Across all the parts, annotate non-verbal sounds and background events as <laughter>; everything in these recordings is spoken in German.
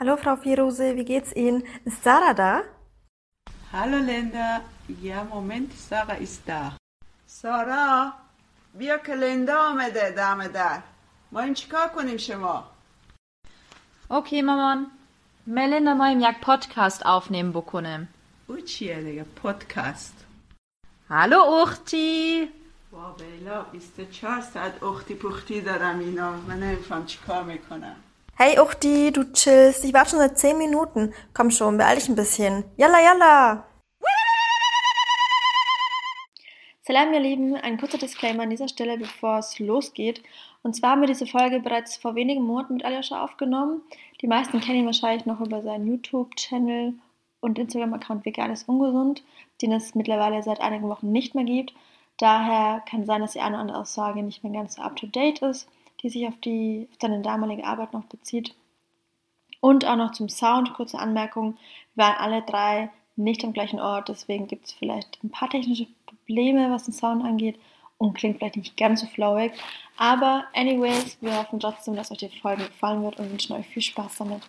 Hallo Frau Firose, wie geht's Ihnen? Ist Sarah da? Hallo Linda. Ja, Moment, Sarah ist da. سارا بیا که لندا آمده دم در ما این چیکار کنیم شما Okay, مامان. Melinda moim jak podcast aufnehmen بکنم. او چیه دیگه پادکست Hallo Uchti. وا بیلا 24 ساعت اختی پختی دارم اینا من نمیفهم چیکار می‌کنم Hey Uchti, du chillst. Ich warte schon seit 10 Minuten. Komm schon, beeil dich ein bisschen. Yalla, yalla! Salam, ihr Lieben. Ein kurzer Disclaimer an dieser Stelle, bevor es losgeht. Und zwar haben wir diese Folge bereits vor wenigen Monaten mit Aljoscha aufgenommen. Die meisten kennen ihn wahrscheinlich noch über seinen YouTube-Channel und Instagram-Account Vegan ist ungesund, den es mittlerweile seit einigen Wochen nicht mehr gibt. Daher kann sein, dass die eine oder andere Aussage nicht mehr ganz so up-to-date ist, die sich auf, die, auf seine damalige Arbeit noch bezieht. Und auch noch zum Sound, kurze Anmerkung, wir waren alle drei nicht am gleichen Ort, deswegen gibt es vielleicht ein paar technische Probleme, was den Sound angeht und klingt vielleicht nicht ganz so flowig. Aber anyways, wir hoffen trotzdem, dass euch die Folge gefallen wird und wünschen euch viel Spaß damit.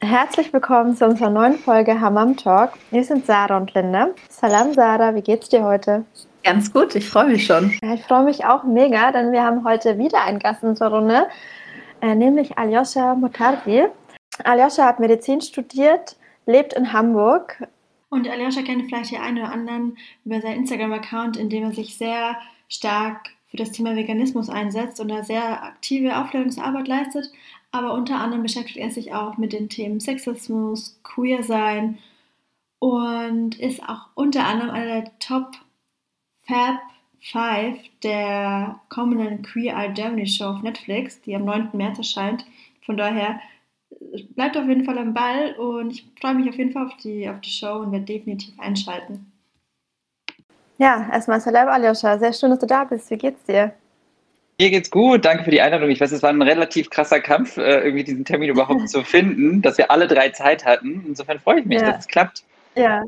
Herzlich willkommen zu unserer neuen Folge Hammam Talk. Wir sind Sarah und Linda. Salam Sarah, wie geht's dir heute? Ganz gut, ich freue mich schon. Ja, ich freue mich auch mega, denn wir haben heute wieder einen Gast in unserer Runde, äh, nämlich Aljoscha Mutardi. Aljoscha hat Medizin studiert, lebt in Hamburg. Und Aljoscha kennt vielleicht die einen oder anderen über seinen Instagram-Account, in dem er sich sehr stark für das Thema Veganismus einsetzt und da sehr aktive Aufklärungsarbeit leistet. Aber unter anderem beschäftigt er sich auch mit den Themen Sexismus, Queer-Sein und ist auch unter anderem einer der Top Fab 5 der kommenden Queer Eye Germany Show auf Netflix, die am 9. März erscheint. Von daher äh, bleibt auf jeden Fall am Ball und ich freue mich auf jeden Fall auf die, auf die Show und werde definitiv einschalten. Ja, erstmal Salam Aljoscha, sehr schön, dass du da bist. Wie geht's dir? Mir geht's gut, danke für die Einladung. Ich weiß, es war ein relativ krasser Kampf, äh, irgendwie diesen Termin überhaupt <laughs> zu finden, dass wir alle drei Zeit hatten. Insofern freue ich mich, Ja. dass es klappt. Ja.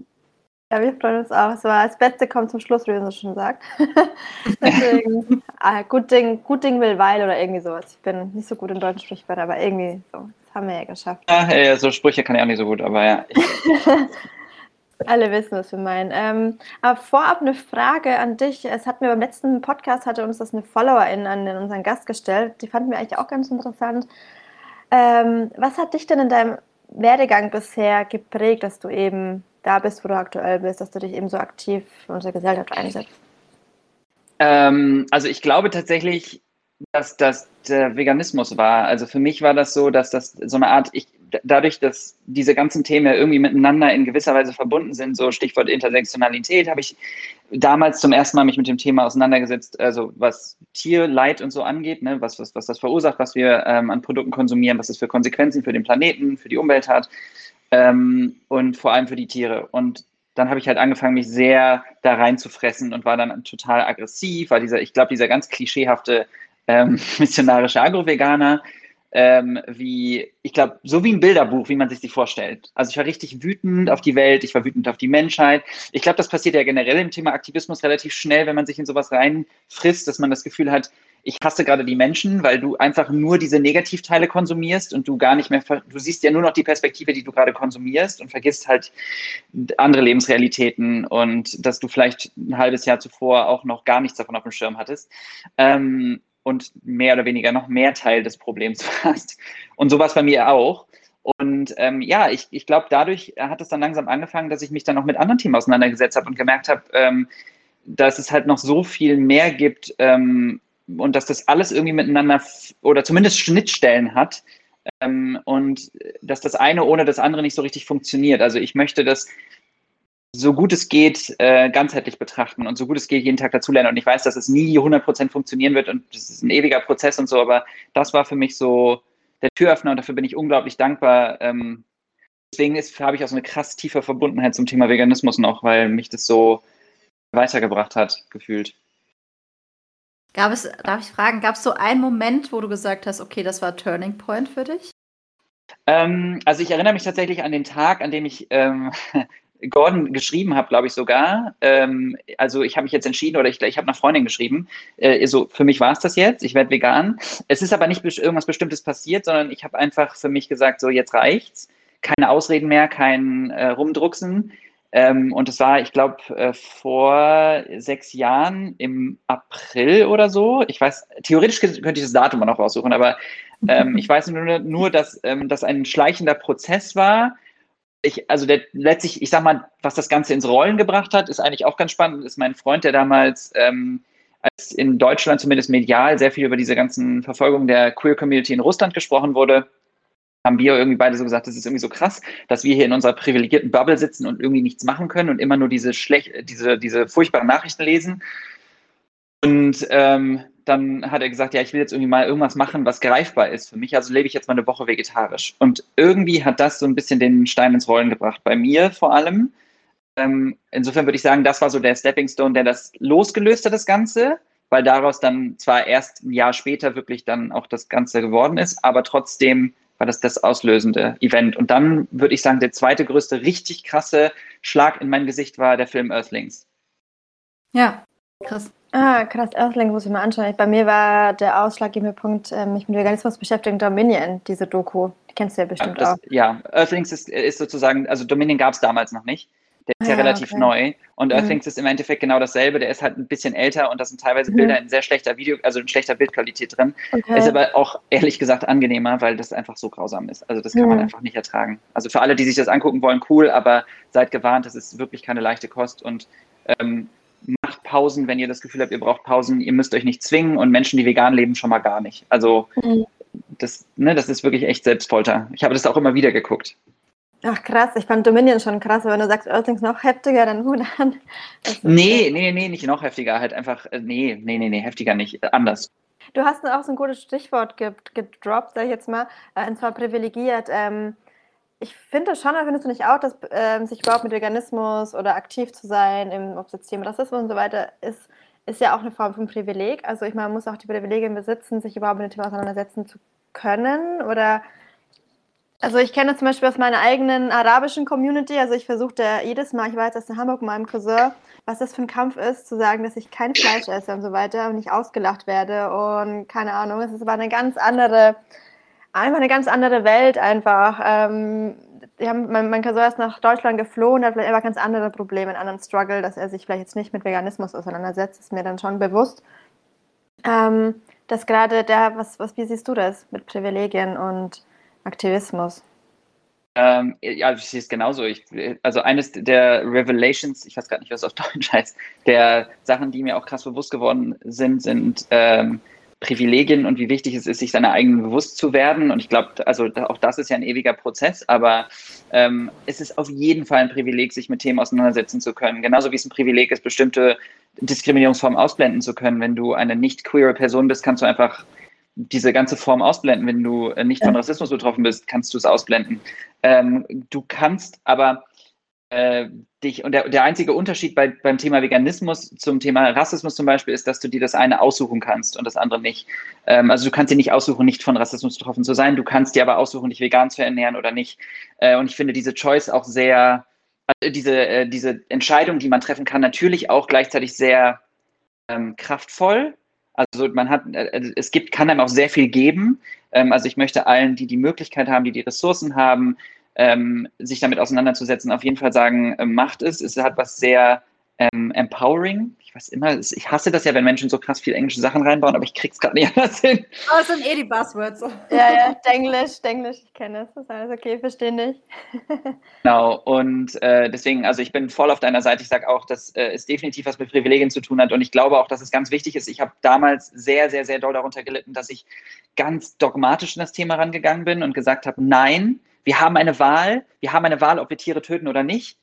Ja, wir freuen uns auch. Es war das Beste kommt zum Schluss, wie man so schon sagt. <laughs> Deswegen, ah, gut, Ding, gut Ding will Weil oder irgendwie sowas. Ich bin nicht so gut in deutschen Sprichwörtern, aber irgendwie so. Das haben wir ja geschafft. Ja, äh, so Sprüche kann ich auch nicht so gut, aber ja. <laughs> Alle wissen, was wir meinen. Ähm, aber vorab eine Frage an dich. Es hat mir beim letzten Podcast hatte uns das eine Followerin an unseren Gast gestellt. Die fanden wir eigentlich auch ganz interessant. Ähm, was hat dich denn in deinem Werdegang bisher geprägt, dass du eben da bist, wo du aktuell bist, dass du dich eben so aktiv für unsere Gesellschaft einsetzt? ähm, also ich glaube tatsächlich, dass das der Veganismus war. Also für mich war das so, dass das so eine Art, ich, dadurch, dass diese ganzen Themen ja irgendwie miteinander in gewisser Weise verbunden sind, so Stichwort Intersektionalität, habe ich damals zum ersten Mal mich mit dem Thema auseinandergesetzt, also was Tierleid und so angeht, ne, was, was, was das verursacht, was wir ähm, an Produkten konsumieren, was das für Konsequenzen für den Planeten, für die Umwelt hat ähm, und vor allem für die Tiere. Und dann habe ich halt angefangen, mich sehr da reinzufressen und war dann total aggressiv, war dieser, ich glaube, dieser ganz klischeehafte ähm, <laughs> missionarische Agroveganer, ähm, wie, ich glaube, so wie ein Bilderbuch, wie man sich die vorstellt. Also ich war richtig wütend auf die Welt, ich war wütend auf die Menschheit. Ich glaube, das passiert ja generell im Thema Aktivismus relativ schnell, wenn man sich in sowas reinfrisst, dass man das Gefühl hat, ich hasse gerade die Menschen, weil du einfach nur diese Negativteile konsumierst und du gar nicht mehr, du siehst ja nur noch die Perspektive, die du gerade konsumierst und vergisst halt andere Lebensrealitäten und dass du vielleicht ein halbes Jahr zuvor auch noch gar nichts davon auf dem Schirm hattest. Ähm, und mehr oder weniger noch mehr Teil des Problems <laughs> warst. Und sowas bei mir auch. Und ähm, ja, ich, ich glaube, dadurch hat es dann langsam angefangen, dass ich mich dann auch mit anderen Themen auseinandergesetzt habe und gemerkt habe, ähm, dass es halt noch so viel mehr gibt ähm, und dass das alles irgendwie miteinander oder zumindest Schnittstellen hat ähm, und dass das eine ohne das andere nicht so richtig funktioniert. Also ich möchte das so gut es geht äh, ganzheitlich betrachten und so gut es geht jeden Tag dazulernen. Und ich weiß, dass es nie 100% funktionieren wird und das ist ein ewiger Prozess und so, aber das war für mich so der Türöffner und dafür bin ich unglaublich dankbar. Ähm, deswegen ist, habe ich auch so eine krass tiefe Verbundenheit zum Thema Veganismus noch, weil mich das so weitergebracht hat, gefühlt. Gab es, darf ich fragen, gab es so einen Moment, wo du gesagt hast, okay, das war Turning Point für dich? Ähm, also ich erinnere mich tatsächlich an den Tag, an dem ich ähm, Gordon geschrieben habe, glaube ich sogar. Ähm, also ich habe mich jetzt entschieden oder ich, ich habe einer Freundin geschrieben. Äh, so für mich war es das jetzt. Ich werde vegan. Es ist aber nicht irgendwas Bestimmtes passiert, sondern ich habe einfach für mich gesagt, so jetzt reicht's. Keine Ausreden mehr, kein äh, Rumdrucksen. Ähm, und es war, ich glaube, äh, vor sechs Jahren im April oder so. Ich weiß, theoretisch könnte ich das Datum noch raussuchen, aber ähm, <laughs> ich weiß nur, nur dass ähm, das ein schleichender Prozess war. Ich, also der, letztlich, ich sag mal, was das Ganze ins Rollen gebracht hat, ist eigentlich auch ganz spannend. Ist mein Freund, der damals ähm, als in Deutschland zumindest medial sehr viel über diese ganzen Verfolgungen der Queer Community in Russland gesprochen wurde haben wir irgendwie beide so gesagt, das ist irgendwie so krass, dass wir hier in unserer privilegierten Bubble sitzen und irgendwie nichts machen können und immer nur diese schlecht, diese, diese furchtbaren Nachrichten lesen. Und ähm, dann hat er gesagt, ja, ich will jetzt irgendwie mal irgendwas machen, was greifbar ist für mich. Also lebe ich jetzt mal eine Woche vegetarisch. Und irgendwie hat das so ein bisschen den Stein ins Rollen gebracht. Bei mir vor allem. Ähm, insofern würde ich sagen, das war so der Stepping Stone, der das losgelöst hat, das Ganze, weil daraus dann zwar erst ein Jahr später wirklich dann auch das Ganze geworden ist, aber trotzdem war das das auslösende Event. Und dann würde ich sagen, der zweite größte, richtig krasse Schlag in mein Gesicht war der Film Earthlings. Ja, krass. Ah, krass, Earthlings muss ich mal anschauen. Bei mir war der ausschlaggebende Punkt, ähm, mich mit Veganismus beschäftigen, Dominion, diese Doku. Die kennst du ja bestimmt das, auch. Ja, Earthlings ist, ist sozusagen, also Dominion gab es damals noch nicht. Der ist ja, ja relativ okay. neu. Und mhm. Earthlings ist im Endeffekt genau dasselbe. Der ist halt ein bisschen älter und da sind teilweise mhm. Bilder in sehr schlechter Video, also in schlechter Bildqualität drin. Okay. Ist aber auch ehrlich gesagt angenehmer, weil das einfach so grausam ist. Also das kann mhm. man einfach nicht ertragen. Also für alle, die sich das angucken wollen, cool, aber seid gewarnt, das ist wirklich keine leichte Kost und ähm, Pausen, wenn ihr das Gefühl habt, ihr braucht Pausen. Ihr müsst euch nicht zwingen und Menschen, die vegan leben, schon mal gar nicht. Also mhm. das, ne, das ist wirklich echt Selbstfolter. Ich habe das auch immer wieder geguckt. Ach krass, ich fand Dominion schon krass, aber wenn du sagst Earthlings noch heftiger, dann Hut an. Nee, nee, nee, nicht noch heftiger, halt einfach, äh, nee, nee, nee, nee, heftiger nicht, anders. Du hast auch so ein gutes Stichwort gedroppt, sag ich jetzt mal, äh, und zwar privilegiert. Ähm, ich finde schon, findest du nicht auch, dass ähm, sich überhaupt mit Veganismus oder aktiv zu sein, ob es jetzt Thema Rassismus und so weiter ist, ist ja auch eine Form von Privileg. Also ich meine, man muss auch die Privilegien besitzen, sich überhaupt mit dem Thema auseinandersetzen zu können. Oder also ich kenne zum Beispiel aus meiner eigenen arabischen Community, also ich versuchte jedes Mal, ich war jetzt erst in Hamburg mit meinem Cousin, was das für ein Kampf ist, zu sagen, dass ich kein Fleisch esse und so weiter und nicht ausgelacht werde. Und keine Ahnung, es war eine ganz andere, einfach eine ganz andere Welt einfach. Ähm, haben, mein, mein Cousin ist nach Deutschland geflohen, hat vielleicht einfach ganz andere Probleme, einen anderen Struggle, dass er sich vielleicht jetzt nicht mit Veganismus auseinandersetzt, ist mir dann schon bewusst. Ähm, dass gerade der, was, was, wie siehst du das mit Privilegien und Aktivismus. Ähm, ja, ich sehe es genauso. Ich, also eines der Revelations, ich weiß gar nicht, was auf Deutsch <laughs> heißt, der Sachen, die mir auch krass bewusst geworden sind, sind ähm, Privilegien und wie wichtig es ist, sich seiner eigenen bewusst zu werden. Und ich glaube, also auch das ist ja ein ewiger Prozess, aber ähm, es ist auf jeden Fall ein Privileg, sich mit Themen auseinandersetzen zu können. Genauso wie es ein Privileg ist, bestimmte Diskriminierungsformen ausblenden zu können. Wenn du eine nicht queere Person bist, kannst du einfach diese ganze Form ausblenden. Wenn du äh, nicht von Rassismus betroffen bist, kannst du es ausblenden. Ähm, du kannst aber äh, dich, und der, der einzige Unterschied bei, beim Thema Veganismus zum Thema Rassismus zum Beispiel ist, dass du dir das eine aussuchen kannst und das andere nicht. Ähm, also du kannst dir nicht aussuchen, nicht von Rassismus betroffen zu sein, du kannst dir aber aussuchen, dich vegan zu ernähren oder nicht. Äh, und ich finde diese Choice auch sehr, also diese, äh, diese Entscheidung, die man treffen kann, natürlich auch gleichzeitig sehr ähm, kraftvoll also man hat, äh, es gibt, kann einem auch sehr viel geben. Ähm, also ich möchte allen, die die Möglichkeit haben, die die Ressourcen haben, ähm, sich damit auseinanderzusetzen, auf jeden Fall sagen, äh, macht es. Es hat was sehr ähm, empowering. Ich weiß immer, ich hasse das ja, wenn Menschen so krass viel englische Sachen reinbauen, aber ich krieg's gerade nicht <laughs> anders hin. Aber es sind eh die Buzzwords. Ja, ja, Denglisch, Denglisch, ich kenne es. Das ist alles okay, verstehe nicht. <laughs> genau, und äh, deswegen, also ich bin voll auf deiner Seite. Ich sage auch, dass äh, es definitiv was mit Privilegien zu tun hat und ich glaube auch, dass es ganz wichtig ist. Ich habe damals sehr, sehr, sehr doll darunter gelitten, dass ich ganz dogmatisch in das Thema rangegangen bin und gesagt habe, nein, wir haben eine Wahl, wir haben eine Wahl, ob wir Tiere töten oder nicht.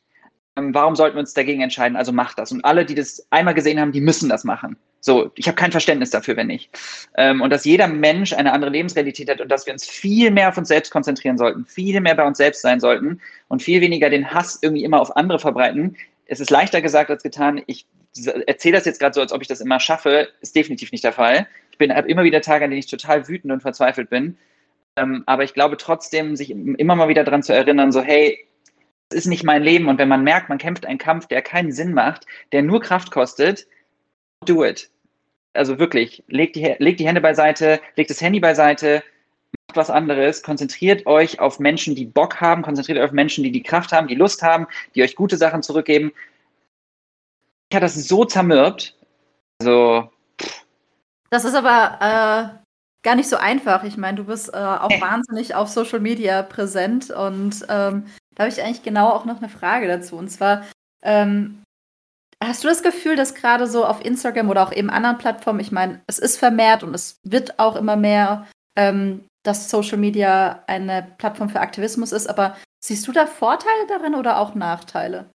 Ähm, warum sollten wir uns dagegen entscheiden? Also macht das. Und alle, die das einmal gesehen haben, die müssen das machen. So, ich habe kein Verständnis dafür, wenn nicht. Ähm, und dass jeder Mensch eine andere Lebensrealität hat und dass wir uns viel mehr auf uns selbst konzentrieren sollten, viel mehr bei uns selbst sein sollten und viel weniger den Hass irgendwie immer auf andere verbreiten. Es ist leichter gesagt als getan. Ich erzähle das jetzt gerade so, als ob ich das immer schaffe. Ist definitiv nicht der Fall. Ich bin habe immer wieder Tage, an denen ich total wütend und verzweifelt bin. Ähm, aber ich glaube trotzdem, sich immer mal wieder daran zu erinnern, so hey, das ist nicht mein Leben. Und wenn man merkt, man kämpft einen Kampf, der keinen Sinn macht, der nur Kraft kostet, do it. Also wirklich, legt die, legt die Hände beiseite, legt das Handy beiseite, macht was anderes, konzentriert euch auf Menschen, die Bock haben, konzentriert euch auf Menschen, die die Kraft haben, die Lust haben, die euch gute Sachen zurückgeben. Ich habe das so zermürbt. Also. Das ist aber äh, gar nicht so einfach. Ich meine, du bist äh, auch äh. wahnsinnig auf Social Media präsent und ähm, da habe ich eigentlich genau auch noch eine Frage dazu. Und zwar, ähm, hast du das Gefühl, dass gerade so auf Instagram oder auch eben anderen Plattformen, ich meine, es ist vermehrt und es wird auch immer mehr, ähm, dass Social Media eine Plattform für Aktivismus ist, aber siehst du da Vorteile darin oder auch Nachteile?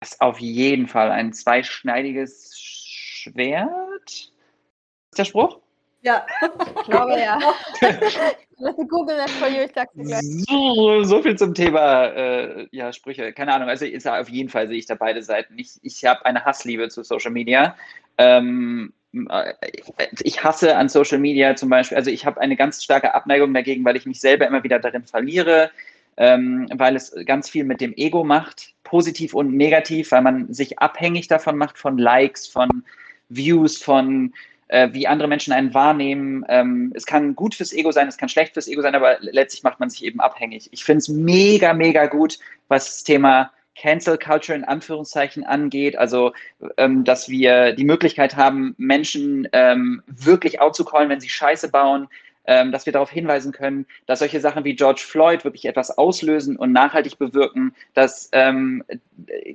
Das ist auf jeden Fall ein zweischneidiges Schwert. Ist der Spruch? Ja, ich glaube ja. Google das for you, ich sag's dir gleich. So, so viel zum Thema äh, ja, Sprüche. Keine Ahnung, also ist, auf jeden Fall sehe ich da beide Seiten. Ich, ich habe eine Hassliebe zu Social Media. Ähm, äh, ich hasse an Social Media zum Beispiel, also ich habe eine ganz starke Abneigung dagegen, weil ich mich selber immer wieder darin verliere, ähm, weil es ganz viel mit dem Ego macht, positiv und negativ, weil man sich abhängig davon macht, von Likes, von Views, von äh, wie andere Menschen einen wahrnehmen. Ähm, es kann gut fürs Ego sein, es kann schlecht fürs Ego sein, aber letztlich macht man sich eben abhängig. Ich finde es mega, mega gut, was das Thema Cancel Culture in Anführungszeichen angeht, also ähm, dass wir die Möglichkeit haben, Menschen ähm, wirklich out zu callen, wenn sie Scheiße bauen, ähm, dass wir darauf hinweisen können, dass solche Sachen wie George Floyd wirklich etwas auslösen und nachhaltig bewirken, dass ähm,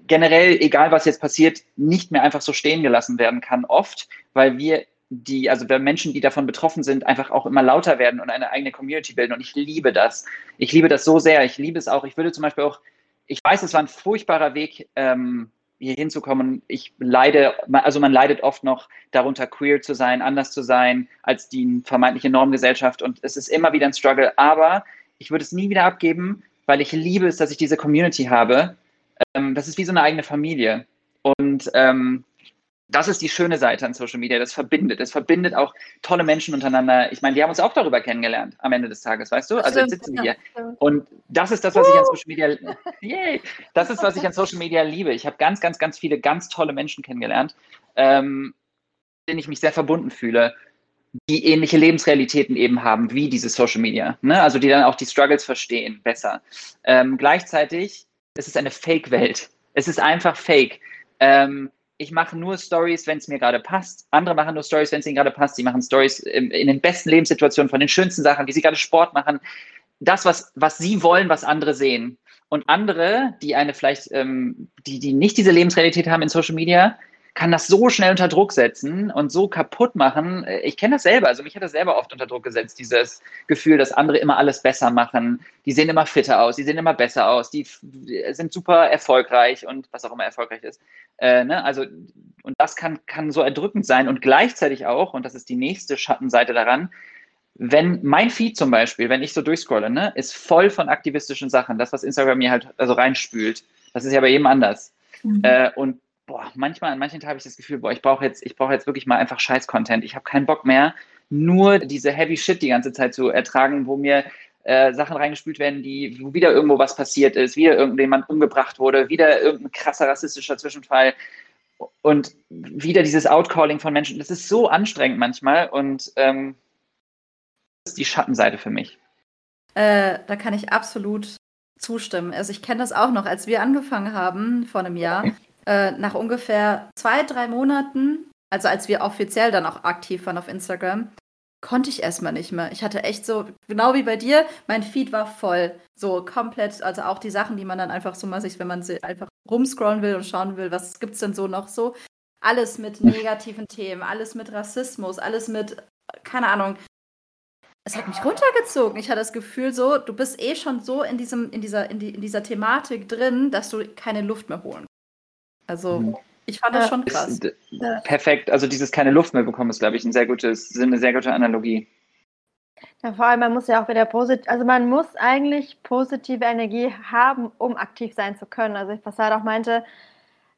generell, egal was jetzt passiert, nicht mehr einfach so stehen gelassen werden kann, oft, weil wir die, also Menschen, die davon betroffen sind, einfach auch immer lauter werden und eine eigene Community bilden. Und ich liebe das. Ich liebe das so sehr. Ich liebe es auch. Ich würde zum Beispiel auch, ich weiß, es war ein furchtbarer Weg, ähm, hier hinzukommen. Ich leide, also man leidet oft noch darunter, queer zu sein, anders zu sein als die vermeintliche Normgesellschaft. Und es ist immer wieder ein Struggle. Aber ich würde es nie wieder abgeben, weil ich liebe es, dass ich diese Community habe. Ähm, das ist wie so eine eigene Familie. Und ähm, das ist die schöne Seite an Social Media. Das verbindet. Es verbindet auch tolle Menschen untereinander. Ich meine, die haben uns auch darüber kennengelernt am Ende des Tages, weißt du? Also jetzt sitzen wir hier. Und das ist das, was ich an Social Media, <laughs> yay, das ist, was ich an Social Media liebe. Ich habe ganz, ganz, ganz viele ganz tolle Menschen kennengelernt, ähm, denen ich mich sehr verbunden fühle, die ähnliche Lebensrealitäten eben haben wie diese Social Media. Ne? Also die dann auch die Struggles verstehen besser. Ähm, gleichzeitig ist es eine Fake-Welt. Es ist einfach Fake. Ähm, ich mache nur Stories, wenn es mir gerade passt. Andere machen nur Stories, wenn es ihnen gerade passt. Sie machen Stories in, den besten Lebenssituationen, von den schönsten Sachen, wie sie gerade Sport machen. Das, was, was sie wollen, was andere sehen. Und andere, die eine vielleicht, ähm, die, die nicht diese Lebensrealität haben in Social Media, kann das so schnell unter Druck setzen und so kaputt machen. Ich kenne das selber, also mich hat das selber oft unter Druck gesetzt, dieses Gefühl, dass andere immer alles besser machen. Die sehen immer fitter aus, die sehen immer besser aus, die sind super erfolgreich und was auch immer erfolgreich ist. Äh, ne? Also, und das kann, kann so erdrückend sein und gleichzeitig auch, und das ist die nächste Schattenseite daran, wenn mein Feed zum Beispiel, wenn ich so durchscrolle, ne, ist voll von aktivistischen Sachen, das, was Instagram mir halt also reinspült. Das ist ja bei jedem anders. Mhm. Äh, und boah, manchmal, an manchen Tagen habe ich das Gefühl, boah, ich brauche jetzt, ich jetzt wirklich mal einfach Scheiß-Content. Ich habe keinen Bock mehr, nur diese Heavy Shit die ganze Zeit zu ertragen, wo mir äh, Sachen reingespült werden, die, wo wieder irgendwo was passiert ist, wieder irgendjemand umgebracht wurde, wieder irgendein krasser rassistischer Zwischenfall und wieder dieses Outcalling von Menschen. Das ist so anstrengend manchmal und ähm, das ist die Schattenseite für mich. Äh, da kann ich absolut zustimmen. Also ich kenne das auch noch, als wir angefangen haben vor einem Jahr, äh, nach ungefähr zwei, drei Monaten, also als wir offiziell dann auch aktiv waren auf Instagram, konnte ich erstmal nicht mehr. Ich hatte echt so, genau wie bei dir, mein Feed war voll. So komplett, also auch die Sachen, die man dann einfach so mal sich, wenn man sie einfach rumscrollen will und schauen will, was gibt's denn so noch so? Alles mit negativen Themen, alles mit Rassismus, alles mit, keine Ahnung. Es hat mich runtergezogen. Ich hatte das Gefühl so, du bist eh schon so in diesem, in dieser, in, die, in dieser Thematik drin, dass du keine Luft mehr holen also mhm. ich fand das schon krass. Ist, perfekt. Also dieses keine Luft mehr bekommen ist, glaube ich, ein sehr gutes, eine sehr gute Analogie. Ja, vor allem, man muss ja auch wieder positiv, also man muss eigentlich positive Energie haben, um aktiv sein zu können. Also was er auch meinte,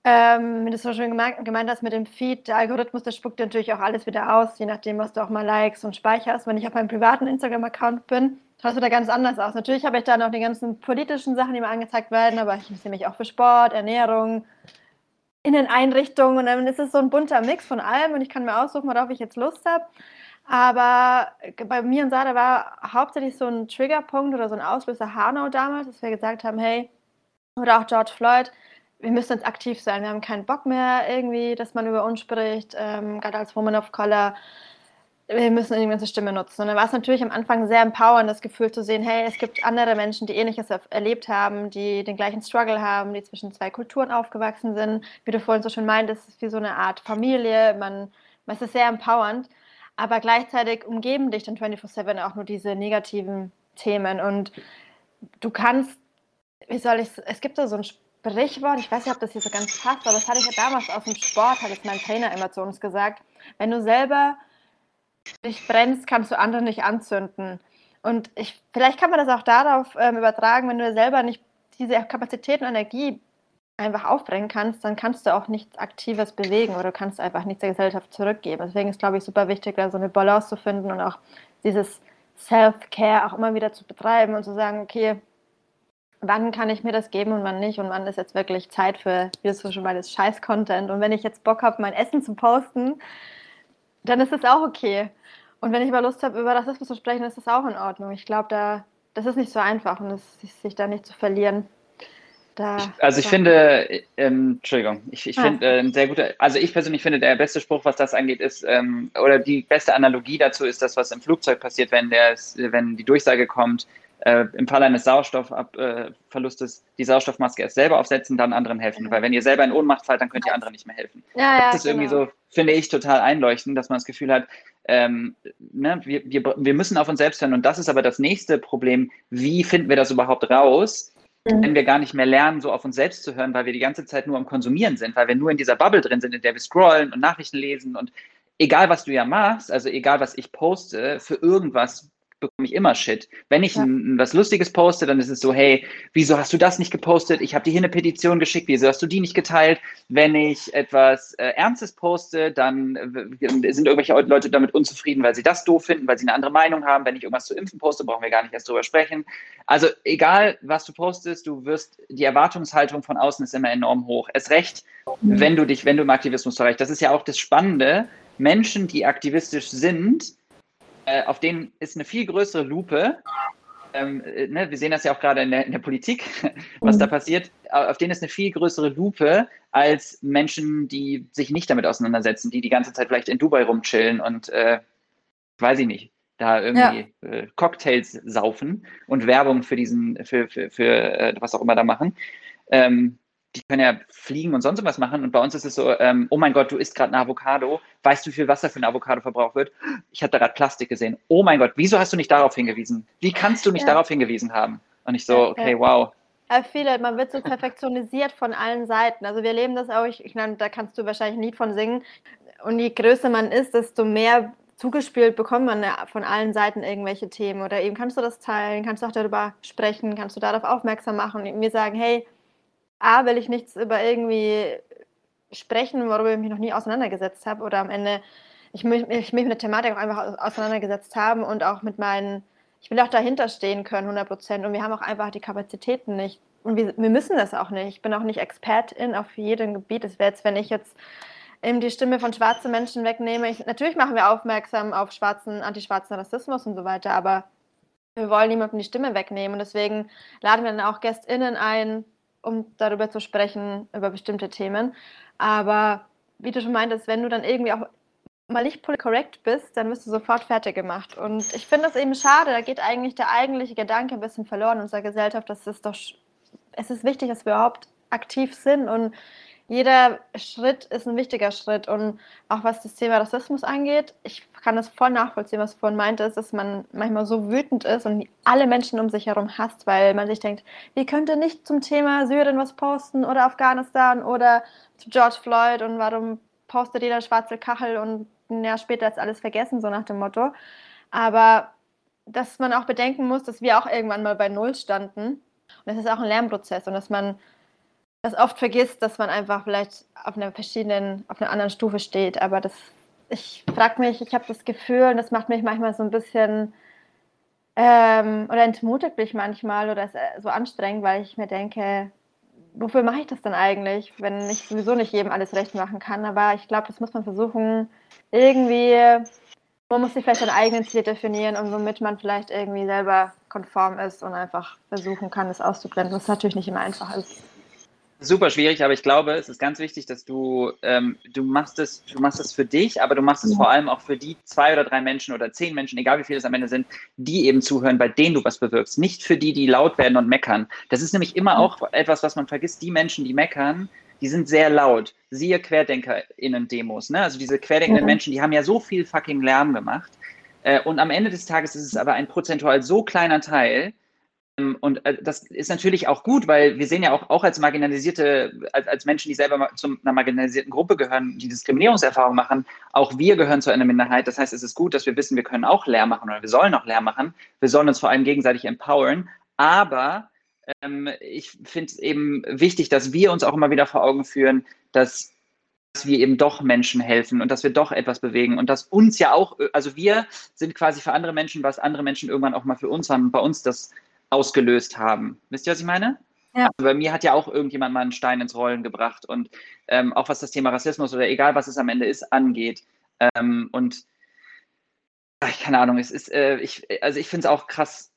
ähm, du so schön gemeint, gemeint hast mit dem Feed, der Algorithmus, der spuckt natürlich auch alles wieder aus, je nachdem, was du auch mal likes und speicherst. Wenn ich auf meinem privaten Instagram-Account bin, schaut es wieder ganz anders aus. Natürlich habe ich da noch die ganzen politischen Sachen, die mir angezeigt werden, aber ich interessiere mich auch für Sport, Ernährung, Inneneinrichtungen und dann ist es so ein bunter Mix von allem und ich kann mir aussuchen, worauf ich jetzt Lust habe. Aber bei mir und Sada war hauptsächlich so ein Triggerpunkt oder so ein Auslöser Hanau damals, dass wir gesagt haben, hey, oder auch George Floyd, wir müssen jetzt aktiv sein. Wir haben keinen Bock mehr irgendwie, dass man über uns spricht, ähm, gerade als Woman of Color. Wir müssen irgendwie unsere Stimme nutzen. Und dann war es natürlich am Anfang sehr empowernd, das Gefühl zu sehen, hey, es gibt andere Menschen, die Ähnliches erlebt haben, die den gleichen Struggle haben, die zwischen zwei Kulturen aufgewachsen sind. Wie du vorhin so schön meintest, es ist wie so eine Art Familie. Man, es ist sehr empowernd. Aber gleichzeitig umgeben dich dann 24-7 auch nur diese negativen Themen. Und du kannst, wie soll ich es gibt da so ein Sprichwort, ich weiß nicht, ob das hier so ganz passt, aber das hatte ich ja damals aus dem Sport, hat es mein Trainer immer zu uns gesagt. Wenn du selber dich brennst, kannst du andere nicht anzünden. Und ich, vielleicht kann man das auch darauf ähm, übertragen, wenn du selber nicht diese Kapazität und Energie einfach aufbringen kannst, dann kannst du auch nichts Aktives bewegen oder kannst einfach nichts der Gesellschaft zurückgeben. Deswegen ist, glaube ich, super wichtig, da so eine Balance zu finden und auch dieses Self-Care auch immer wieder zu betreiben und zu sagen, okay, wann kann ich mir das geben und wann nicht und wann ist jetzt wirklich Zeit für, wie du schon mal Scheiß-Content. Und wenn ich jetzt Bock habe, mein Essen zu posten, dann ist das auch okay. Und wenn ich mal Lust habe, über Rassismus zu sprechen, ist das auch in Ordnung. Ich glaube, da, das ist nicht so einfach und das, sich da nicht zu verlieren. Da, also ich da. finde, ähm, Entschuldigung, ich, ich ah. finde äh, ein sehr guter, also ich persönlich finde, der beste Spruch, was das angeht, ist, ähm, oder die beste Analogie dazu ist das, was im Flugzeug passiert, wenn, der, wenn die Durchsage kommt, äh, im Fall eines Sauerstoffverlustes äh, die Sauerstoffmaske erst selber aufsetzen, dann anderen helfen. Weil wenn ihr selber in Ohnmacht fallt, dann könnt ihr anderen nicht mehr helfen. Ja, ja, das ist genau. irgendwie so, finde ich, total einleuchtend, dass man das Gefühl hat, ähm, ne, wir, wir, wir müssen auf uns selbst hören. Und das ist aber das nächste Problem. Wie finden wir das überhaupt raus? Mhm. wenn wir gar nicht mehr lernen, so auf uns selbst zu hören, weil wir die ganze Zeit nur am Konsumieren sind, weil wir nur in dieser Bubble drin sind, in der wir scrollen und Nachrichten lesen und egal was du ja machst, also egal was ich poste, für irgendwas bekomme ich immer Shit. Wenn ich ja. ein, was Lustiges poste, dann ist es so, hey, wieso hast du das nicht gepostet? Ich habe dir hier eine Petition geschickt, wieso hast du die nicht geteilt? Wenn ich etwas äh, Ernstes poste, dann äh, sind irgendwelche Leute damit unzufrieden, weil sie das doof finden, weil sie eine andere Meinung haben. Wenn ich irgendwas zu impfen poste, brauchen wir gar nicht erst drüber sprechen. Also egal, was du postest, du wirst, die Erwartungshaltung von außen ist immer enorm hoch. Es recht, mhm. wenn du dich, wenn du im Aktivismus erreichst. Das ist ja auch das Spannende. Menschen, die aktivistisch sind, äh, auf denen ist eine viel größere Lupe. Ähm, äh, ne, wir sehen das ja auch gerade in der, in der Politik, <laughs> was mhm. da passiert. Auf denen ist eine viel größere Lupe als Menschen, die sich nicht damit auseinandersetzen, die die ganze Zeit vielleicht in Dubai rumchillen und äh, weiß ich nicht, da irgendwie ja. äh, Cocktails saufen und Werbung für diesen, für, für, für äh, was auch immer da machen. Ähm, die können ja fliegen und sonst was machen. Und bei uns ist es so, ähm, oh mein Gott, du isst gerade eine Avocado. Weißt du, wie viel Wasser für eine Avocado verbraucht wird? Ich habe da gerade Plastik gesehen. Oh mein Gott, wieso hast du nicht darauf hingewiesen? Wie kannst du nicht ja. darauf hingewiesen haben? Und ich so, okay, wow. Ja, viele, man wird so perfektionisiert von allen Seiten. Also wir erleben das auch, ich, ich meine, da kannst du wahrscheinlich ein Lied von singen. Und je größer man ist, desto mehr zugespielt bekommt man von allen Seiten irgendwelche Themen. Oder eben kannst du das teilen, kannst du auch darüber sprechen, kannst du darauf aufmerksam machen und mir sagen, hey, A, will ich nichts über irgendwie sprechen, worüber ich mich noch nie auseinandergesetzt habe oder am Ende, ich möchte mich mit der Thematik auch einfach auseinandergesetzt haben und auch mit meinen, ich will auch dahinter stehen können, 100 Prozent und wir haben auch einfach die Kapazitäten nicht und wir, wir müssen das auch nicht. Ich bin auch nicht Expertin auf jedem Gebiet. Es wäre jetzt, wenn ich jetzt eben die Stimme von schwarzen Menschen wegnehme. Ich, natürlich machen wir aufmerksam auf schwarzen, antischwarzen Rassismus und so weiter, aber wir wollen niemandem die Stimme wegnehmen und deswegen laden wir dann auch GästInnen ein, um darüber zu sprechen, über bestimmte Themen. Aber wie du schon meintest, wenn du dann irgendwie auch mal nicht correct bist, dann wirst du sofort fertig gemacht. Und ich finde das eben schade, da geht eigentlich der eigentliche Gedanke ein bisschen verloren in unserer Gesellschaft. Das ist doch, es ist wichtig, dass wir überhaupt aktiv sind und jeder Schritt ist ein wichtiger Schritt. Und auch was das Thema Rassismus angeht, ich kann das voll nachvollziehen, was du vorhin meintest, dass man manchmal so wütend ist und alle Menschen um sich herum hasst, weil man sich denkt, wie könnte nicht zum Thema Syrien was posten oder Afghanistan oder zu George Floyd und warum postet jeder schwarze Kachel und ein Jahr später ist alles vergessen, so nach dem Motto. Aber dass man auch bedenken muss, dass wir auch irgendwann mal bei Null standen. Und das ist auch ein Lernprozess und dass man das oft vergisst, dass man einfach vielleicht auf einer verschiedenen, auf einer anderen Stufe steht. Aber das, ich frage mich, ich habe das Gefühl, und das macht mich manchmal so ein bisschen Ähm, oder entmutigt mich manchmal oder ist äh, so anstrengend, weil ich mir denke, wofür mache ich das denn eigentlich, wenn ich sowieso nicht jedem alles recht machen kann? Aber ich glaube, das muss man versuchen, irgendwie, man muss sich vielleicht seine eigenen Ziele definieren und womit man vielleicht irgendwie selber konform ist und einfach versuchen kann, es auszublenden, was natürlich nicht immer einfach ist super schwierig, aber ich glaube, es ist ganz wichtig, dass du, ähm, du machst es, du machst es für dich, aber du machst es ja. vor allem auch für die zwei oder drei Menschen oder zehn Menschen, egal wie viele es am Ende sind, die eben zuhören, bei denen du was bewirkst. Nicht für die, die laut werden und meckern. Das ist nämlich immer auch etwas, was man vergisst. Die Menschen, die meckern, die sind sehr laut. Siehe QuerdenkerInnen-Demos, ne? Also diese querdenkenden ja. Menschen, die haben ja so viel fucking Lärm gemacht. Äh, und am Ende des Tages ist es aber ein prozentual so kleiner Teil, und äh, das ist natürlich auch gut, weil wir sehen ja auch, auch als marginalisierte, als, als Menschen, die selber zu einer marginalisierten Gruppe gehören, die Diskriminierungserfahrung machen, auch wir gehören zu einer Minderheit. Das heißt, es ist gut, dass wir wissen, wir können auch Lärm machen oder wir sollen auch Lärm machen. Wir sollen uns vor allem gegenseitig empowern. Aber ähm, ich finde es eben wichtig, dass wir uns auch immer wieder vor Augen führen, dass dass wir eben doch Menschen helfen und dass wir doch etwas bewegen und dass uns ja auch, also wir sind quasi für andere Menschen, was andere Menschen irgendwann auch mal für uns haben, bei uns das ausgelöst haben. Wisst ihr, was ich meine? Ja. Also bei mir hat ja auch irgendjemand mal einen Stein ins Rollen gebracht und ähm, auch was das Thema Rassismus oder egal was es am Ende ist, angeht. Ähm, und ach, keine Ahnung, es ist, äh, ich, also ich finde es auch krass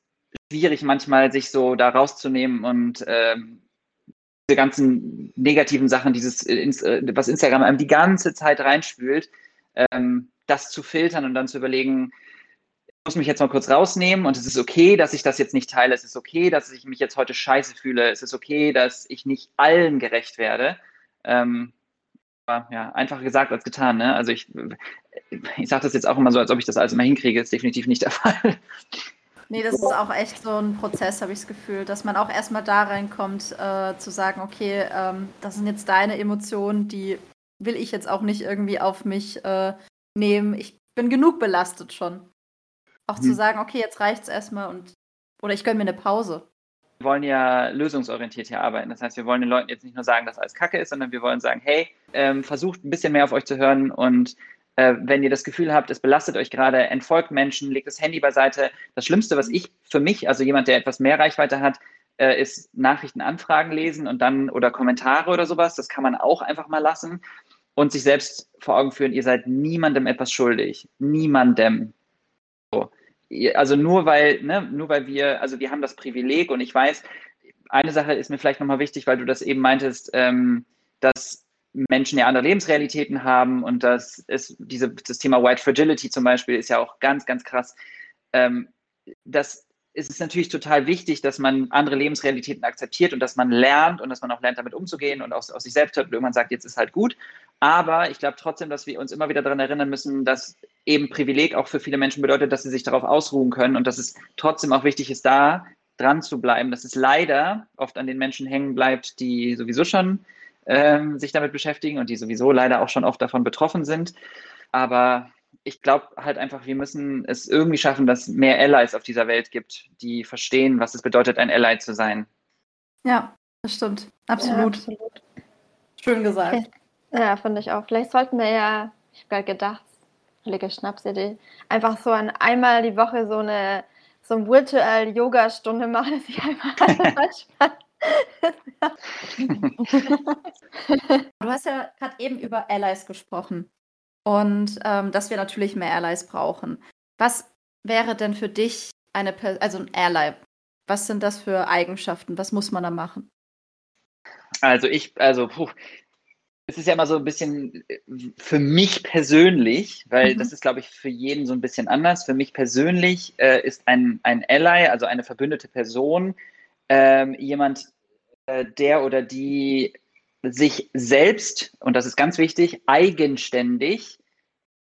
schwierig, manchmal sich so da rauszunehmen und ähm, diese ganzen negativen Sachen, dieses, äh, äh, was Instagram einem die ganze Zeit reinspült, ähm, das zu filtern und dann zu überlegen, muss mich jetzt mal kurz rausnehmen und es ist okay, dass ich das jetzt nicht teile. Es ist okay, dass ich mich jetzt heute scheiße fühle. Es ist okay, dass ich nicht allen gerecht werde. Ähm, ja, einfacher gesagt als getan. Ne? Also ich, ich sage das jetzt auch immer so, als ob ich das alles immer hinkriege. Das ist definitiv nicht der <laughs> Fall. Nee, das ist auch echt so ein Prozess, habe ich das Gefühl, dass man auch erstmal da reinkommt, äh, zu sagen, okay, ähm, das sind jetzt deine Emotionen, die will ich jetzt auch nicht irgendwie auf mich äh, nehmen. Ich bin genug belastet schon. Auch zu hm. sagen, okay, jetzt reicht es erstmal und oder ich gönne mir eine Pause. Wir wollen ja lösungsorientiert hier arbeiten. Das heißt, wir wollen den Leuten jetzt nicht nur sagen, dass alles Kacke ist, sondern wir wollen sagen, hey, ähm, versucht ein bisschen mehr auf euch zu hören und äh, wenn ihr das Gefühl habt, es belastet euch gerade, entfolgt Menschen, legt das Handy beiseite. Das Schlimmste, was ich für mich, also jemand, der etwas mehr Reichweite hat, äh, ist Nachrichtenanfragen lesen und dann oder Kommentare oder sowas. Das kann man auch einfach mal lassen und sich selbst vor Augen führen, ihr seid niemandem etwas schuldig. Niemandem. So. Also nur weil, ne, nur weil wir, also wir haben das Privileg und ich weiß, eine Sache ist mir vielleicht nochmal wichtig, weil du das eben meintest, ähm, dass Menschen ja andere Lebensrealitäten haben und dass es diese, das Thema White Fragility zum Beispiel ist ja auch ganz, ganz krass. Ähm, das ist es natürlich total wichtig, dass man andere Lebensrealitäten akzeptiert und dass man lernt und dass man auch lernt, damit umzugehen und aus, sich selbst hört und irgendwann sagt, jetzt ist halt gut. Aber ich glaube trotzdem, dass wir uns immer wieder daran erinnern müssen, dass eben Privileg auch für viele Menschen bedeutet, dass sie sich darauf ausruhen können und dass es trotzdem auch wichtig ist, da dran zu bleiben, dass es leider oft an den Menschen hängen bleibt, die sowieso schon ähm, sich damit beschäftigen und die sowieso leider auch schon oft davon betroffen sind. Aber ich glaube halt einfach, wir müssen es irgendwie schaffen, dass mehr Allies auf dieser Welt gibt, die verstehen, was es bedeutet, ein Ally zu sein. Ja, das stimmt. Absolut. Ja, absolut. Schön gesagt. Okay. Ja, finde ich auch. Vielleicht sollten wir ja, ich habe gerade gedacht, völlige Schnapsidee, einfach so an einmal die Woche so eine so eine virtuelle Yoga-Stunde machen, <laughs> dass ich einfach <laughs> Du hast ja gerade eben über Allies gesprochen und ähm, dass wir natürlich mehr Allies brauchen. Was wäre denn für dich eine, also ein Ally? Was sind das für Eigenschaften? Was muss man da machen? Also ich, also puh, es ist ja immer so ein bisschen äh, für mich persönlich, weil mhm. das ist, glaube ich, für jeden so ein bisschen anders. Für mich persönlich äh, ist ein, ein Ally, also eine verbündete Person, ähm, jemand, äh, der oder die sich selbst, und das ist ganz wichtig, eigenständig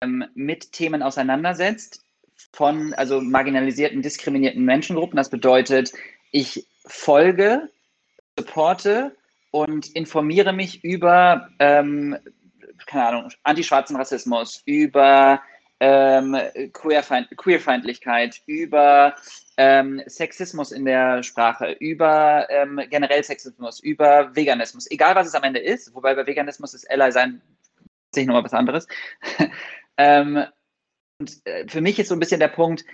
ähm, mit Themen auseinandersetzt von also marginalisierten, diskriminierten Menschengruppen. Das bedeutet, ich folge, supporte und informiere mich über, ähm, keine Ahnung, antischwarzen Rassismus, über ähm, Queerfeind Queerfeindlichkeit, über ähm, Sexismus in der Sprache, über ähm, generell Sexismus, über Veganismus, egal was es am Ende ist, wobei bei Veganismus ist Ally sein sich nochmal was anderes. <laughs> ähm, und äh, für mich ist so ein bisschen der Punkt,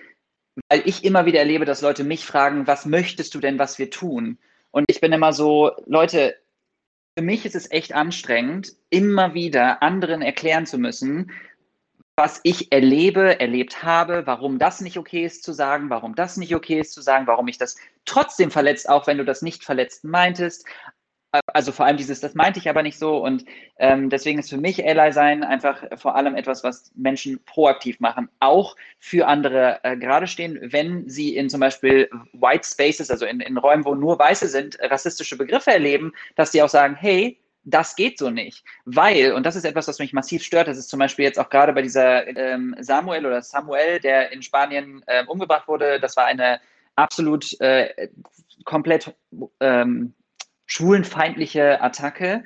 weil ich immer wieder erlebe, dass Leute mich fragen, was möchtest du denn, was wir tun? Und ich bin immer so, Leute, für mich ist es echt anstrengend, immer wieder anderen erklären zu müssen, was ich erlebe, erlebt habe, warum das nicht okay ist zu sagen, warum das nicht okay ist zu sagen, warum ich das trotzdem verletzt, auch wenn du das nicht verletzt meintest, also vor allem dieses, das meinte ich aber nicht so und ähm, deswegen ist für mich Ally sein einfach vor allem etwas, was Menschen proaktiv machen, auch für andere äh, gerade stehen, wenn sie in zum Beispiel White Spaces, also in, in Räumen, wo nur Weiße sind, rassistische Begriffe erleben, dass die auch sagen, hey, das geht so nicht. Weil, und das ist etwas, was mich massiv stört, das ist zum Beispiel jetzt auch gerade bei dieser ähm, Samuel oder Samuel, der in Spanien äh, umgebracht wurde, das war eine absolut äh, komplett ähm, schwulenfeindliche Attacke.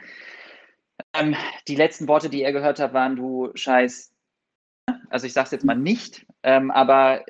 Ähm, die letzten Worte, die er gehört hat, waren du scheiß. Also ich sage es jetzt mal nicht, ähm, aber